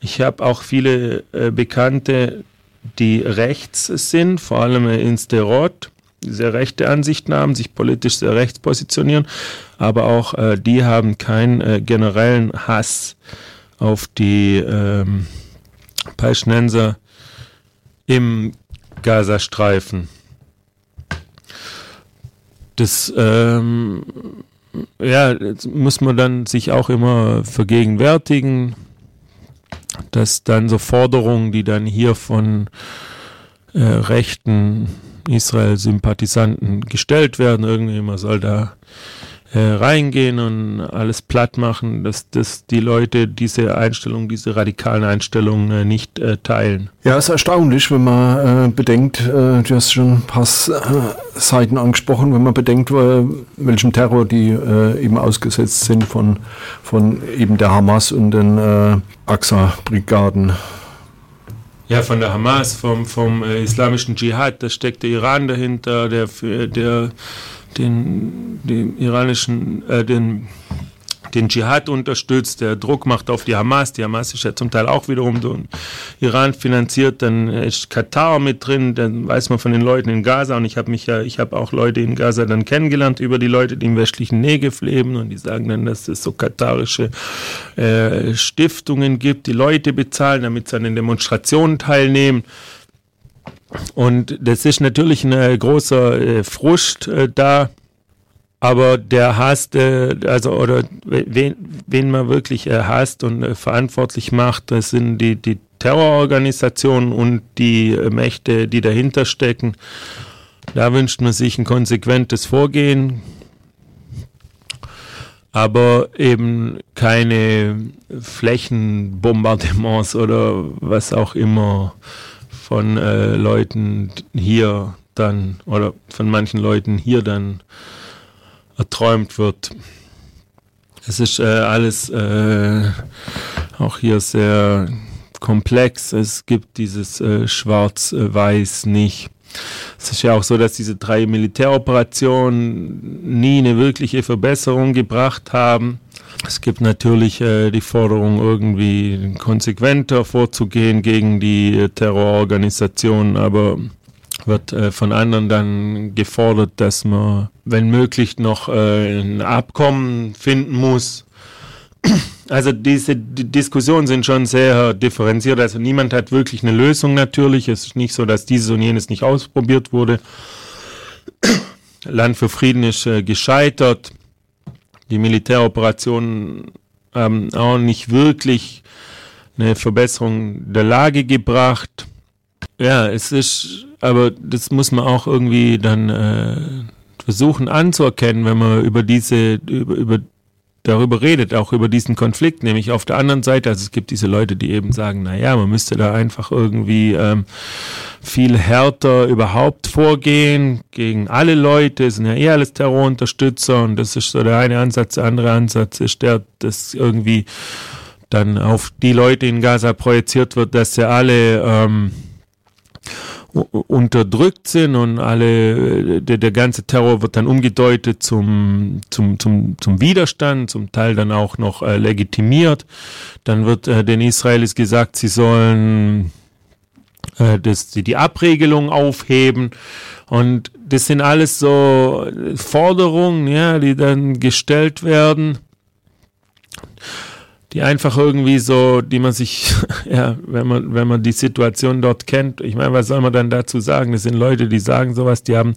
Ich habe auch viele äh, Bekannte, die rechts sind, vor allem in Sterot, sehr rechte Ansichten haben, sich politisch sehr rechts positionieren, aber auch äh, die haben keinen äh, generellen Hass auf die ähm, Palästinenser im Gazastreifen. Das ähm, ja, muss man dann sich auch immer vergegenwärtigen, dass dann so Forderungen, die dann hier von äh, rechten Israel-Sympathisanten gestellt werden, irgendwie man soll da äh, reingehen und alles platt machen, dass, dass die Leute diese Einstellung, diese radikalen Einstellungen äh, nicht äh, teilen. Ja, es ist erstaunlich, wenn man äh, bedenkt, äh, du hast schon ein paar Seiten angesprochen, wenn man bedenkt, welchem Terror die eben ausgesetzt sind von, von eben der Hamas und den Aqsa-Brigaden. Ja, von der Hamas, vom, vom islamischen Dschihad, da steckt der Iran dahinter, der, der den, den iranischen, äh, den, den Dschihad unterstützt, der Druck macht auf die Hamas. Die Hamas ist ja zum Teil auch wiederum so Iran finanziert, dann ist Katar mit drin, dann weiß man von den Leuten in Gaza und ich habe mich ja, ich habe auch Leute in Gaza dann kennengelernt über die Leute, die im westlichen Negev leben und die sagen dann, dass es so katarische äh, Stiftungen gibt, die Leute bezahlen, damit sie an den Demonstrationen teilnehmen. Und das ist natürlich ein großer äh, Frust äh, da, aber der hasst, äh, also oder wen, wen man wirklich äh, hasst und äh, verantwortlich macht, das sind die, die Terrororganisationen und die äh, Mächte, die dahinter stecken. Da wünscht man sich ein konsequentes Vorgehen, aber eben keine Flächenbombardements oder was auch immer von äh, Leuten hier dann oder von manchen Leuten hier dann erträumt wird. Es ist äh, alles äh, auch hier sehr komplex. Es gibt dieses äh, Schwarz-Weiß nicht. Es ist ja auch so, dass diese drei Militäroperationen nie eine wirkliche Verbesserung gebracht haben. Es gibt natürlich äh, die Forderung, irgendwie konsequenter vorzugehen gegen die äh, Terrororganisationen, aber wird äh, von anderen dann gefordert, dass man, wenn möglich, noch äh, ein Abkommen finden muss. Also diese die Diskussionen sind schon sehr differenziert. Also niemand hat wirklich eine Lösung natürlich. Es ist nicht so, dass dieses und jenes nicht ausprobiert wurde. Land für Frieden ist äh, gescheitert die Militäroperationen haben auch nicht wirklich eine Verbesserung der Lage gebracht. Ja, es ist, aber das muss man auch irgendwie dann äh, versuchen anzuerkennen, wenn man über diese, über, über darüber redet, auch über diesen Konflikt, nämlich auf der anderen Seite, also es gibt diese Leute, die eben sagen, na ja, man müsste da einfach irgendwie ähm, viel härter überhaupt vorgehen gegen alle Leute, sind ja eh alles Terrorunterstützer und das ist so der eine Ansatz, der andere Ansatz ist der, dass irgendwie dann auf die Leute in Gaza projiziert wird, dass sie alle ähm, unterdrückt sind und alle der, der ganze Terror wird dann umgedeutet zum, zum, zum, zum Widerstand, zum Teil dann auch noch äh, legitimiert. Dann wird äh, den Israelis gesagt, sie sollen äh, das, die, die Abregelung aufheben. Und das sind alles so Forderungen, ja, die dann gestellt werden die einfach irgendwie so, die man sich, ja, wenn man, wenn man die Situation dort kennt, ich meine, was soll man dann dazu sagen? Das sind Leute, die sagen sowas, die haben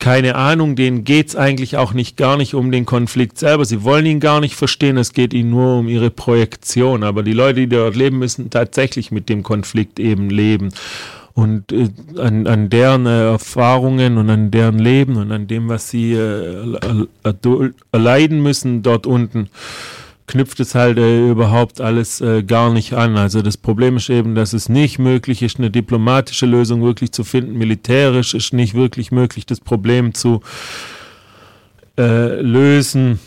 keine Ahnung, denen geht's eigentlich auch nicht gar nicht um den Konflikt selber. Sie wollen ihn gar nicht verstehen, es geht ihnen nur um ihre Projektion. Aber die Leute, die dort leben, müssen tatsächlich mit dem Konflikt eben leben. Und äh, an, an deren äh, Erfahrungen und an deren Leben und an dem, was sie äh, erleiden müssen dort unten, knüpft es halt äh, überhaupt alles äh, gar nicht an. Also das Problem ist eben, dass es nicht möglich ist, eine diplomatische Lösung wirklich zu finden. Militärisch ist nicht wirklich möglich, das Problem zu äh, lösen.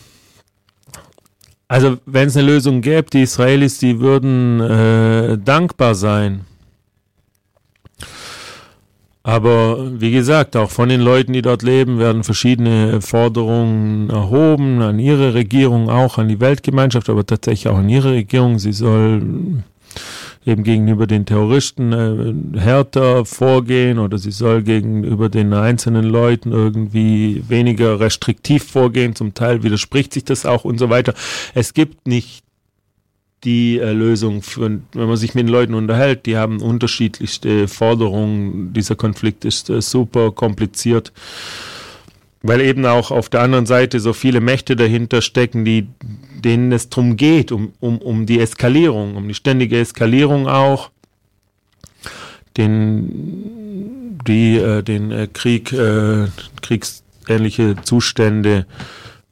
Also wenn es eine Lösung gäbe, die Israelis, die würden äh, dankbar sein. Aber wie gesagt, auch von den Leuten, die dort leben, werden verschiedene Forderungen erhoben, an ihre Regierung, auch an die Weltgemeinschaft, aber tatsächlich auch an ihre Regierung. Sie soll eben gegenüber den Terroristen äh, härter vorgehen oder sie soll gegenüber den einzelnen Leuten irgendwie weniger restriktiv vorgehen. Zum Teil widerspricht sich das auch und so weiter. Es gibt nicht die äh, Lösung, für, wenn man sich mit den Leuten unterhält, die haben unterschiedlichste Forderungen. Dieser Konflikt ist äh, super kompliziert, weil eben auch auf der anderen Seite so viele Mächte dahinter stecken, die, denen es darum geht, um, um, um die Eskalierung, um die ständige Eskalierung auch, den, die äh, den äh, Krieg, äh, kriegsähnliche Zustände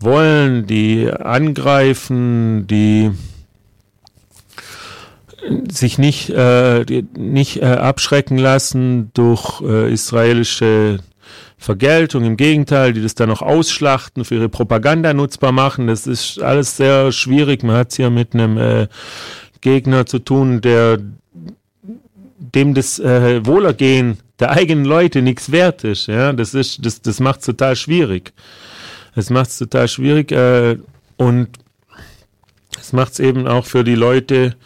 wollen, die angreifen, die sich nicht, äh, nicht äh, abschrecken lassen durch äh, israelische Vergeltung. Im Gegenteil, die das dann noch ausschlachten, für ihre Propaganda nutzbar machen. Das ist alles sehr schwierig. Man hat es hier mit einem äh, Gegner zu tun, der dem das äh, Wohlergehen der eigenen Leute nichts wert ist. Ja, das das, das macht es total schwierig. Das macht es total schwierig äh, und es macht es eben auch für die Leute,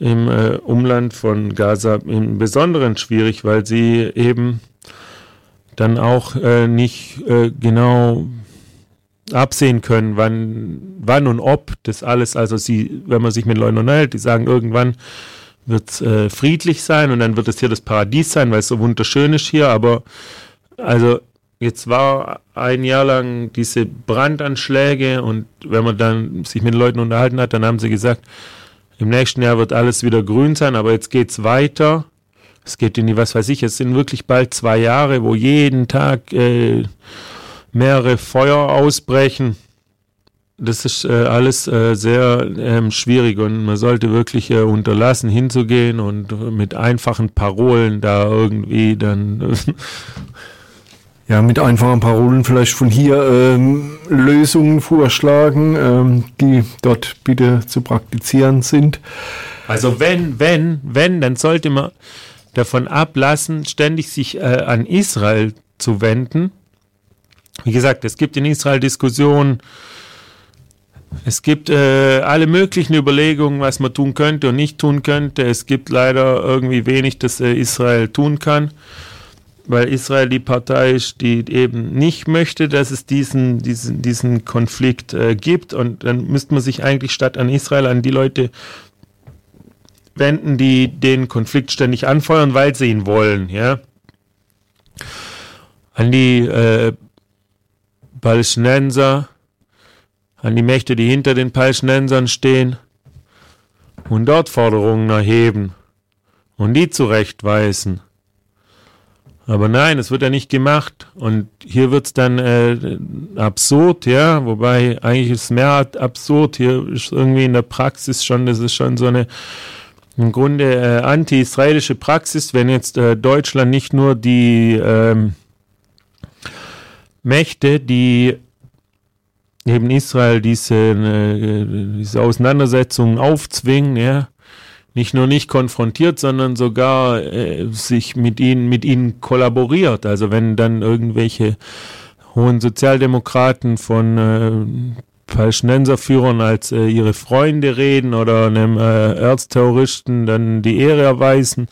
im äh, Umland von Gaza im Besonderen schwierig, weil sie eben dann auch äh, nicht äh, genau absehen können, wann, wann und ob das alles, also sie, wenn man sich mit Leuten unterhält, die sagen, irgendwann wird es äh, friedlich sein und dann wird es hier das Paradies sein, weil es so wunderschön ist hier, aber also jetzt war ein Jahr lang diese Brandanschläge und wenn man dann sich mit Leuten unterhalten hat, dann haben sie gesagt, im nächsten Jahr wird alles wieder grün sein, aber jetzt geht's weiter. Es geht in die, was weiß ich, es sind wirklich bald zwei Jahre, wo jeden Tag äh, mehrere Feuer ausbrechen. Das ist äh, alles äh, sehr ähm, schwierig und man sollte wirklich äh, unterlassen, hinzugehen und mit einfachen Parolen da irgendwie dann ja, mit einfachen Parolen vielleicht von hier ähm, Lösungen vorschlagen, ähm, die dort bitte zu praktizieren sind. Also wenn, wenn, wenn, dann sollte man davon ablassen, ständig sich äh, an Israel zu wenden. Wie gesagt, es gibt in Israel Diskussionen, es gibt äh, alle möglichen Überlegungen, was man tun könnte und nicht tun könnte. Es gibt leider irgendwie wenig, das äh, Israel tun kann weil Israel die Partei ist, die eben nicht möchte, dass es diesen, diesen, diesen Konflikt äh, gibt. Und dann müsste man sich eigentlich statt an Israel an die Leute wenden, die den Konflikt ständig anfeuern, weil sie ihn wollen, ja. An die äh, Palästinenser, an die Mächte, die hinter den Palästinensern stehen und dort Forderungen erheben und die zurechtweisen. Aber nein, es wird ja nicht gemacht. Und hier wird es dann äh, absurd, ja, wobei eigentlich ist mehr absurd. Hier ist irgendwie in der Praxis schon, das ist schon so eine im Grunde äh, anti-israelische Praxis, wenn jetzt äh, Deutschland nicht nur die ähm, Mächte, die neben Israel diese, äh, diese Auseinandersetzungen aufzwingen, ja, nicht nur nicht konfrontiert, sondern sogar äh, sich mit ihnen, mit ihnen kollaboriert. Also wenn dann irgendwelche hohen Sozialdemokraten von äh, Palästinenserführern als äh, ihre Freunde reden oder einem äh, Erzterroristen dann die Ehre erweisen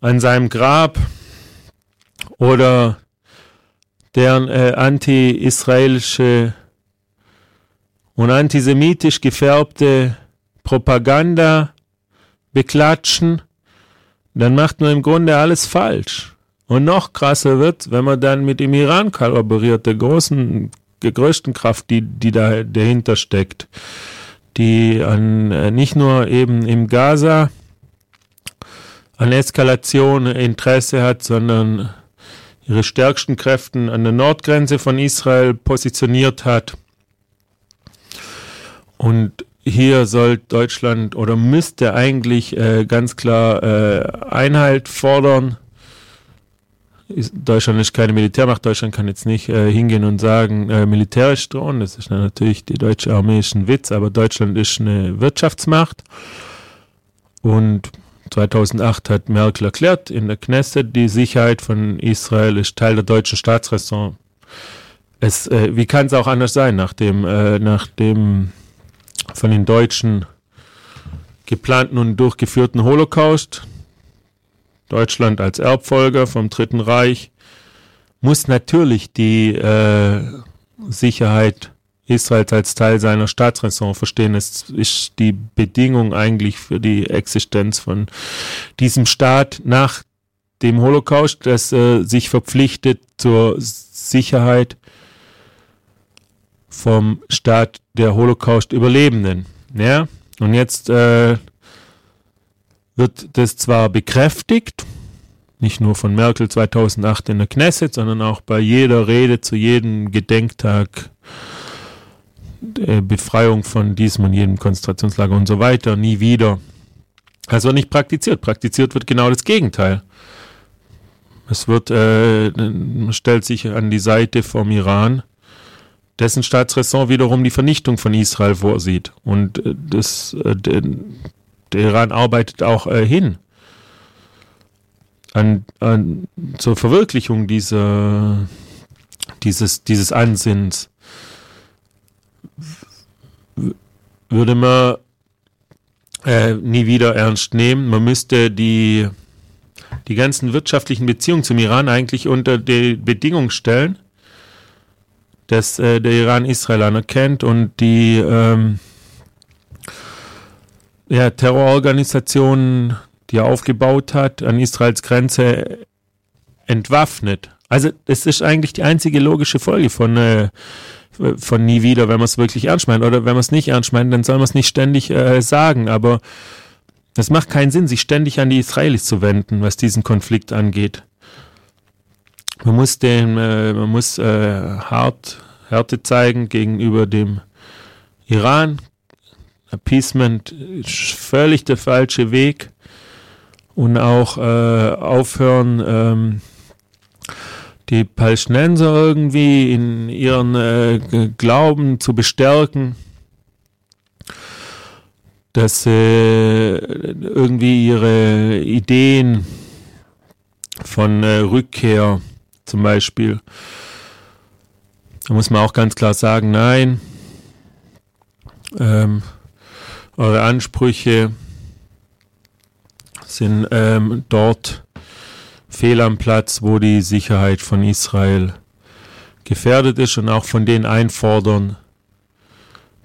an seinem Grab oder deren äh, anti-israelische und antisemitisch gefärbte Propaganda beklatschen, dann macht man im Grunde alles falsch. Und noch krasser wird, wenn man dann mit dem Iran kollaboriert, der großen, der größten Kraft, die, die da dahinter steckt, die an, äh, nicht nur eben im Gaza an Eskalation Interesse hat, sondern ihre stärksten Kräfte an der Nordgrenze von Israel positioniert hat. Und hier soll Deutschland oder müsste eigentlich äh, ganz klar äh, Einhalt fordern. Deutschland ist keine Militärmacht. Deutschland kann jetzt nicht äh, hingehen und sagen, äh, militärisch drohen. Das ist natürlich die deutsche Armee ist ein Witz, aber Deutschland ist eine Wirtschaftsmacht. Und 2008 hat Merkel erklärt in der Knesset, die Sicherheit von Israel ist Teil der deutschen Staatsräson. Es, äh, wie kann es auch anders sein, nach dem, äh, nach dem von den Deutschen geplanten und durchgeführten Holocaust. Deutschland als Erbfolger vom Dritten Reich muss natürlich die äh, Sicherheit Israels als Teil seiner Staatsräson verstehen. Es ist die Bedingung eigentlich für die Existenz von diesem Staat nach dem Holocaust, dass äh, sich verpflichtet zur Sicherheit vom Staat der Holocaust-Überlebenden. Ja? Und jetzt äh, wird das zwar bekräftigt, nicht nur von Merkel 2008 in der Knesset, sondern auch bei jeder Rede zu jedem Gedenktag Befreiung von diesem und jedem Konzentrationslager und so weiter, nie wieder. Also nicht praktiziert. Praktiziert wird genau das Gegenteil. Es wird, äh, man stellt sich an die Seite vom Iran dessen Staatsräson wiederum die Vernichtung von Israel vorsieht. Und äh, das, äh, der, der Iran arbeitet auch äh, hin an, an, zur Verwirklichung dieser, dieses, dieses Ansinns. Würde man äh, nie wieder ernst nehmen. Man müsste die, die ganzen wirtschaftlichen Beziehungen zum Iran eigentlich unter die Bedingung stellen, dass äh, der Iran Israel anerkennt und die ähm, ja, Terrororganisationen, die er aufgebaut hat, an Israels Grenze entwaffnet. Also das ist eigentlich die einzige logische Folge von, äh, von nie wieder, wenn man es wirklich ernst meint. Oder wenn man es nicht ernst meint, dann soll man es nicht ständig äh, sagen. Aber das macht keinen Sinn, sich ständig an die Israelis zu wenden, was diesen Konflikt angeht. Man muss den, äh, man muss äh, hart Härte zeigen gegenüber dem Iran. Appeasement ist völlig der falsche Weg und auch äh, aufhören, ähm, die Palästinenser irgendwie in ihren äh, Glauben zu bestärken, dass sie irgendwie ihre Ideen von äh, Rückkehr zum Beispiel. Da muss man auch ganz klar sagen, nein, ähm, eure Ansprüche sind ähm, dort fehl am Platz, wo die Sicherheit von Israel gefährdet ist und auch von denen einfordern,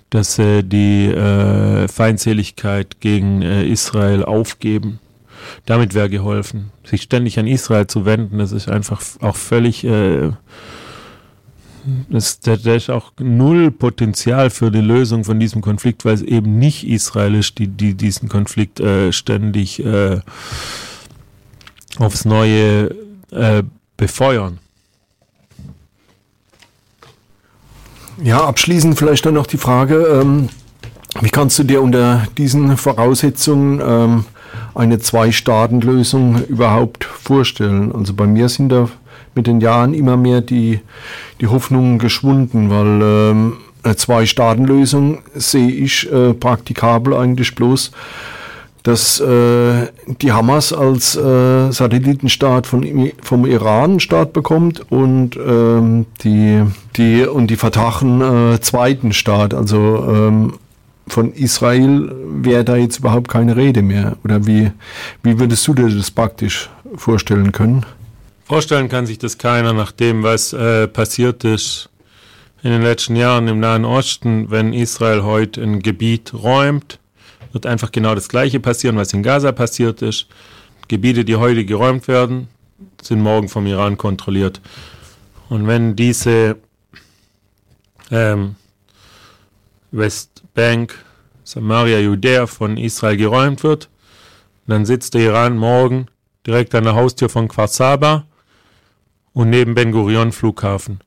dass sie die äh, Feindseligkeit gegen äh, Israel aufgeben. Damit wäre geholfen. Sich ständig an Israel zu wenden, das ist einfach auch völlig, äh, das, da, ist auch null Potenzial für die Lösung von diesem Konflikt, weil es eben nicht Israel ist, die, die diesen Konflikt äh, ständig äh, aufs Neue äh, befeuern. Ja, abschließend vielleicht dann noch die Frage, ähm, wie kannst du dir unter diesen Voraussetzungen ähm, eine Zwei-Staaten-Lösung überhaupt vorstellen? Also bei mir sind da mit den Jahren immer mehr die, die Hoffnungen geschwunden, weil ähm, eine Zwei-Staaten-Lösung sehe ich äh, praktikabel eigentlich bloß dass äh, die Hamas als äh, Satellitenstaat von, vom Iran Staat bekommt und ähm, die, die und die Fatachen äh, zweiten Staat. Also ähm, von Israel wäre da jetzt überhaupt keine Rede mehr. Oder wie, wie würdest du dir das praktisch vorstellen können? Vorstellen kann sich das keiner nach dem, was äh, passiert ist in den letzten Jahren im Nahen Osten, wenn Israel heute ein Gebiet räumt wird einfach genau das Gleiche passieren, was in Gaza passiert ist. Gebiete, die heute geräumt werden, sind morgen vom Iran kontrolliert. Und wenn diese ähm, Westbank, Samaria, Judäa von Israel geräumt wird, dann sitzt der Iran morgen direkt an der Haustür von Kfar und neben Ben Gurion Flughafen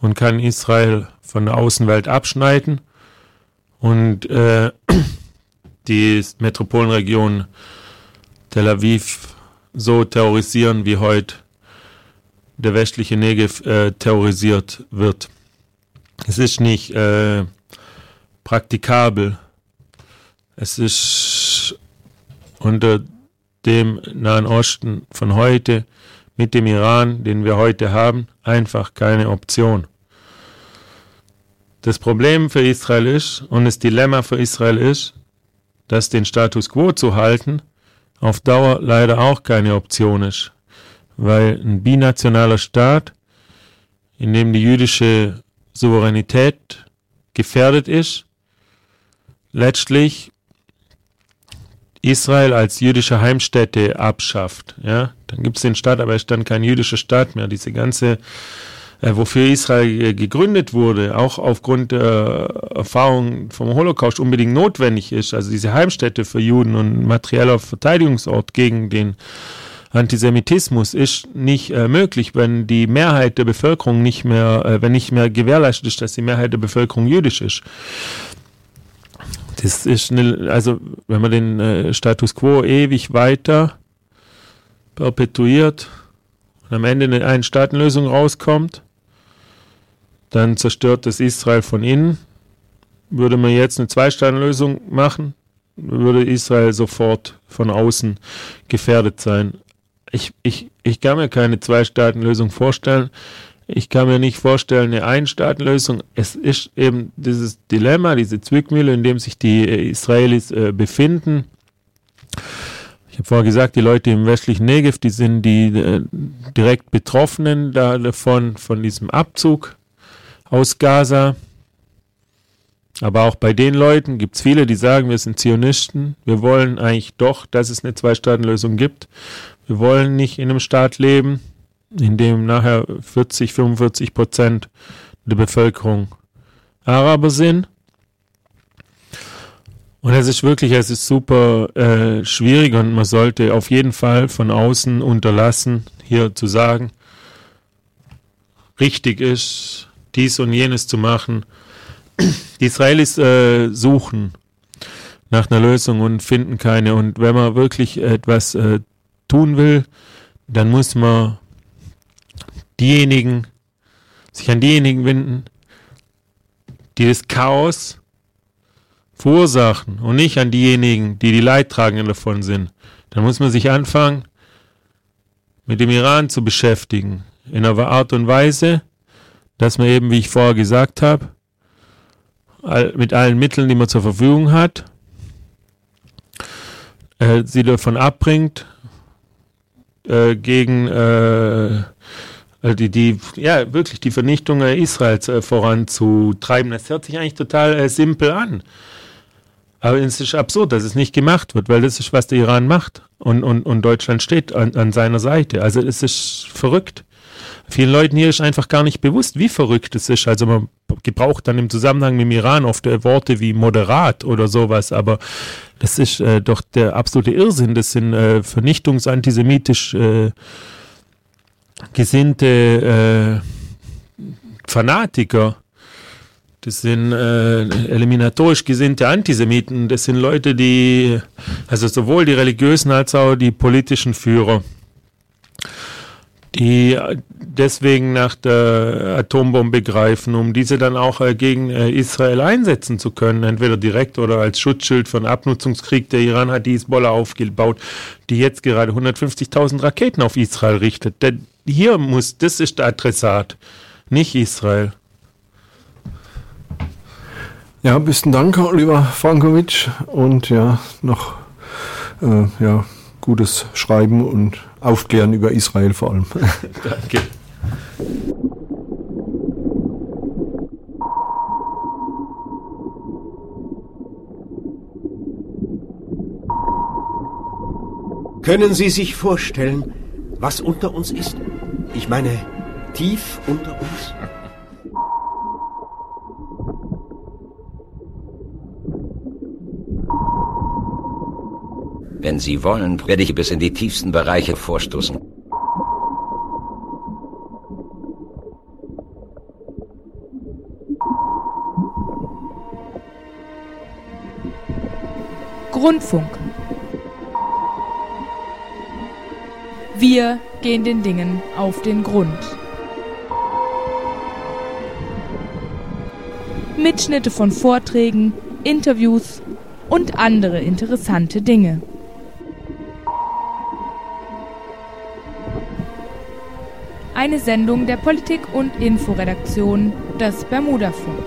und kann Israel von der Außenwelt abschneiden und äh, die Metropolenregion Tel Aviv so terrorisieren, wie heute der westliche Negev äh, terrorisiert wird. Es ist nicht äh, praktikabel. Es ist unter dem Nahen Osten von heute mit dem Iran, den wir heute haben, einfach keine Option. Das Problem für Israel ist und das Dilemma für Israel ist, dass den Status quo zu halten auf Dauer leider auch keine Option ist, weil ein binationaler Staat, in dem die jüdische Souveränität gefährdet ist, letztlich Israel als jüdische Heimstätte abschafft. Ja? Dann gibt es den Staat, aber es ist dann kein jüdischer Staat mehr. Diese ganze äh, wofür Israel äh, gegründet wurde, auch aufgrund der Erfahrung vom Holocaust unbedingt notwendig ist, also diese Heimstätte für Juden und materieller Verteidigungsort gegen den Antisemitismus ist nicht äh, möglich, wenn die Mehrheit der Bevölkerung nicht mehr, äh, wenn nicht mehr gewährleistet ist, dass die Mehrheit der Bevölkerung jüdisch ist. Das ist eine, also wenn man den äh, Status quo ewig weiter perpetuiert und am Ende eine Ein-Staaten-Lösung rauskommt, dann zerstört das Israel von innen. Würde man jetzt eine Zwei-Staaten-Lösung machen, würde Israel sofort von außen gefährdet sein. Ich, ich, ich kann mir keine Zwei-Staaten-Lösung vorstellen. Ich kann mir nicht vorstellen, eine Ein-Staaten-Lösung. Es ist eben dieses Dilemma, diese Zwickmühle, in dem sich die Israelis äh, befinden. Ich habe vorher gesagt, die Leute im westlichen Negev, die sind die äh, direkt Betroffenen da, davon, von diesem Abzug aus Gaza. Aber auch bei den Leuten gibt es viele, die sagen, wir sind Zionisten. Wir wollen eigentlich doch, dass es eine Zwei-Staaten-Lösung gibt. Wir wollen nicht in einem Staat leben, in dem nachher 40, 45 Prozent der Bevölkerung Araber sind. Und es ist wirklich, es ist super äh, schwierig und man sollte auf jeden Fall von außen unterlassen, hier zu sagen, richtig ist, dies und jenes zu machen. Die Israelis äh, suchen nach einer Lösung und finden keine. Und wenn man wirklich etwas äh, tun will, dann muss man diejenigen, sich an diejenigen wenden, die das Chaos verursachen und nicht an diejenigen, die die Leidtragenden davon sind. Dann muss man sich anfangen, mit dem Iran zu beschäftigen, in einer Art und Weise, dass man eben, wie ich vorher gesagt habe, mit allen Mitteln, die man zur Verfügung hat, äh, sie davon abbringt, äh, gegen äh, äh die, die, ja, wirklich die Vernichtung Israels äh, voranzutreiben. Das hört sich eigentlich total äh, simpel an. Aber es ist absurd, dass es nicht gemacht wird, weil das ist, was der Iran macht. Und, und, und Deutschland steht an, an seiner Seite. Also es ist verrückt. Vielen Leuten hier ist einfach gar nicht bewusst, wie verrückt es ist. Also man gebraucht dann im Zusammenhang mit dem Iran oft äh, Worte wie moderat oder sowas, aber das ist äh, doch der absolute Irrsinn. Das sind äh, vernichtungsantisemitisch äh, gesinnte äh, Fanatiker. Das sind äh, eliminatorisch gesinnte Antisemiten. Das sind Leute, die, also sowohl die religiösen als auch die politischen Führer die deswegen nach der Atombombe greifen, um diese dann auch äh, gegen äh, Israel einsetzen zu können, entweder direkt oder als Schutzschild von Abnutzungskrieg. Der Iran hat die Hisbollah aufgebaut, die jetzt gerade 150.000 Raketen auf Israel richtet. Denn hier muss, das ist der Adressat, nicht Israel. Ja, besten Dank, Oliver Frankovic. Und ja, noch äh, ja, gutes Schreiben und Aufklären über Israel vor allem. Danke. Können Sie sich vorstellen, was unter uns ist? Ich meine, tief unter uns? Wenn Sie wollen, werde ich bis in die tiefsten Bereiche vorstoßen. Grundfunk. Wir gehen den Dingen auf den Grund. Mitschnitte von Vorträgen, Interviews und andere interessante Dinge. Eine Sendung der Politik- und Inforedaktion des Bermudafunk.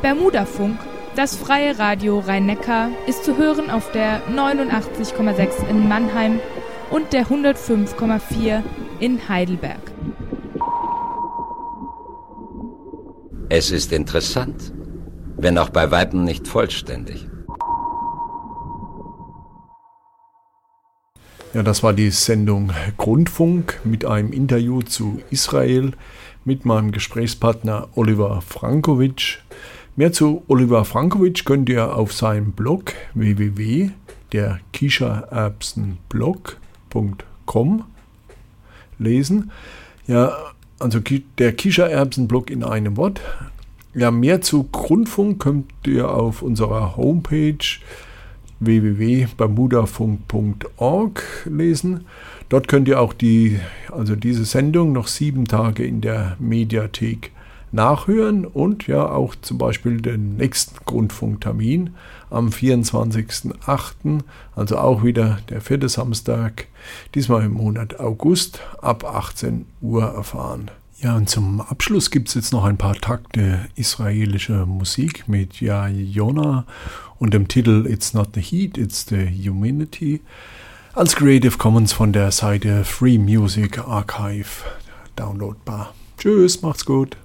Bermudafunk, das freie Radio Rhein-Neckar, ist zu hören auf der 89,6 in Mannheim und der 105,4 in Heidelberg. Es ist interessant, wenn auch bei Weitem nicht vollständig. Ja, das war die Sendung Grundfunk mit einem Interview zu Israel mit meinem Gesprächspartner Oliver Frankovic. Mehr zu Oliver Frankovic könnt ihr auf seinem Blog www.der-kischererbsenblog.com lesen. Ja, also der Kichererbsenblog in einem Wort. Ja, mehr zu Grundfunk könnt ihr auf unserer Homepage www.bermudafunk.org lesen. Dort könnt ihr auch die, also diese Sendung noch sieben Tage in der Mediathek nachhören und ja auch zum Beispiel den nächsten Grundfunktermin am 24.08., also auch wieder der vierte Samstag, diesmal im Monat August ab 18 Uhr erfahren. Ja, und zum Abschluss gibt es jetzt noch ein paar Takte israelischer Musik mit Ja Yona und dem Titel It's Not the Heat, It's the Humanity als Creative Commons von der Seite Free Music Archive downloadbar. Tschüss, macht's gut.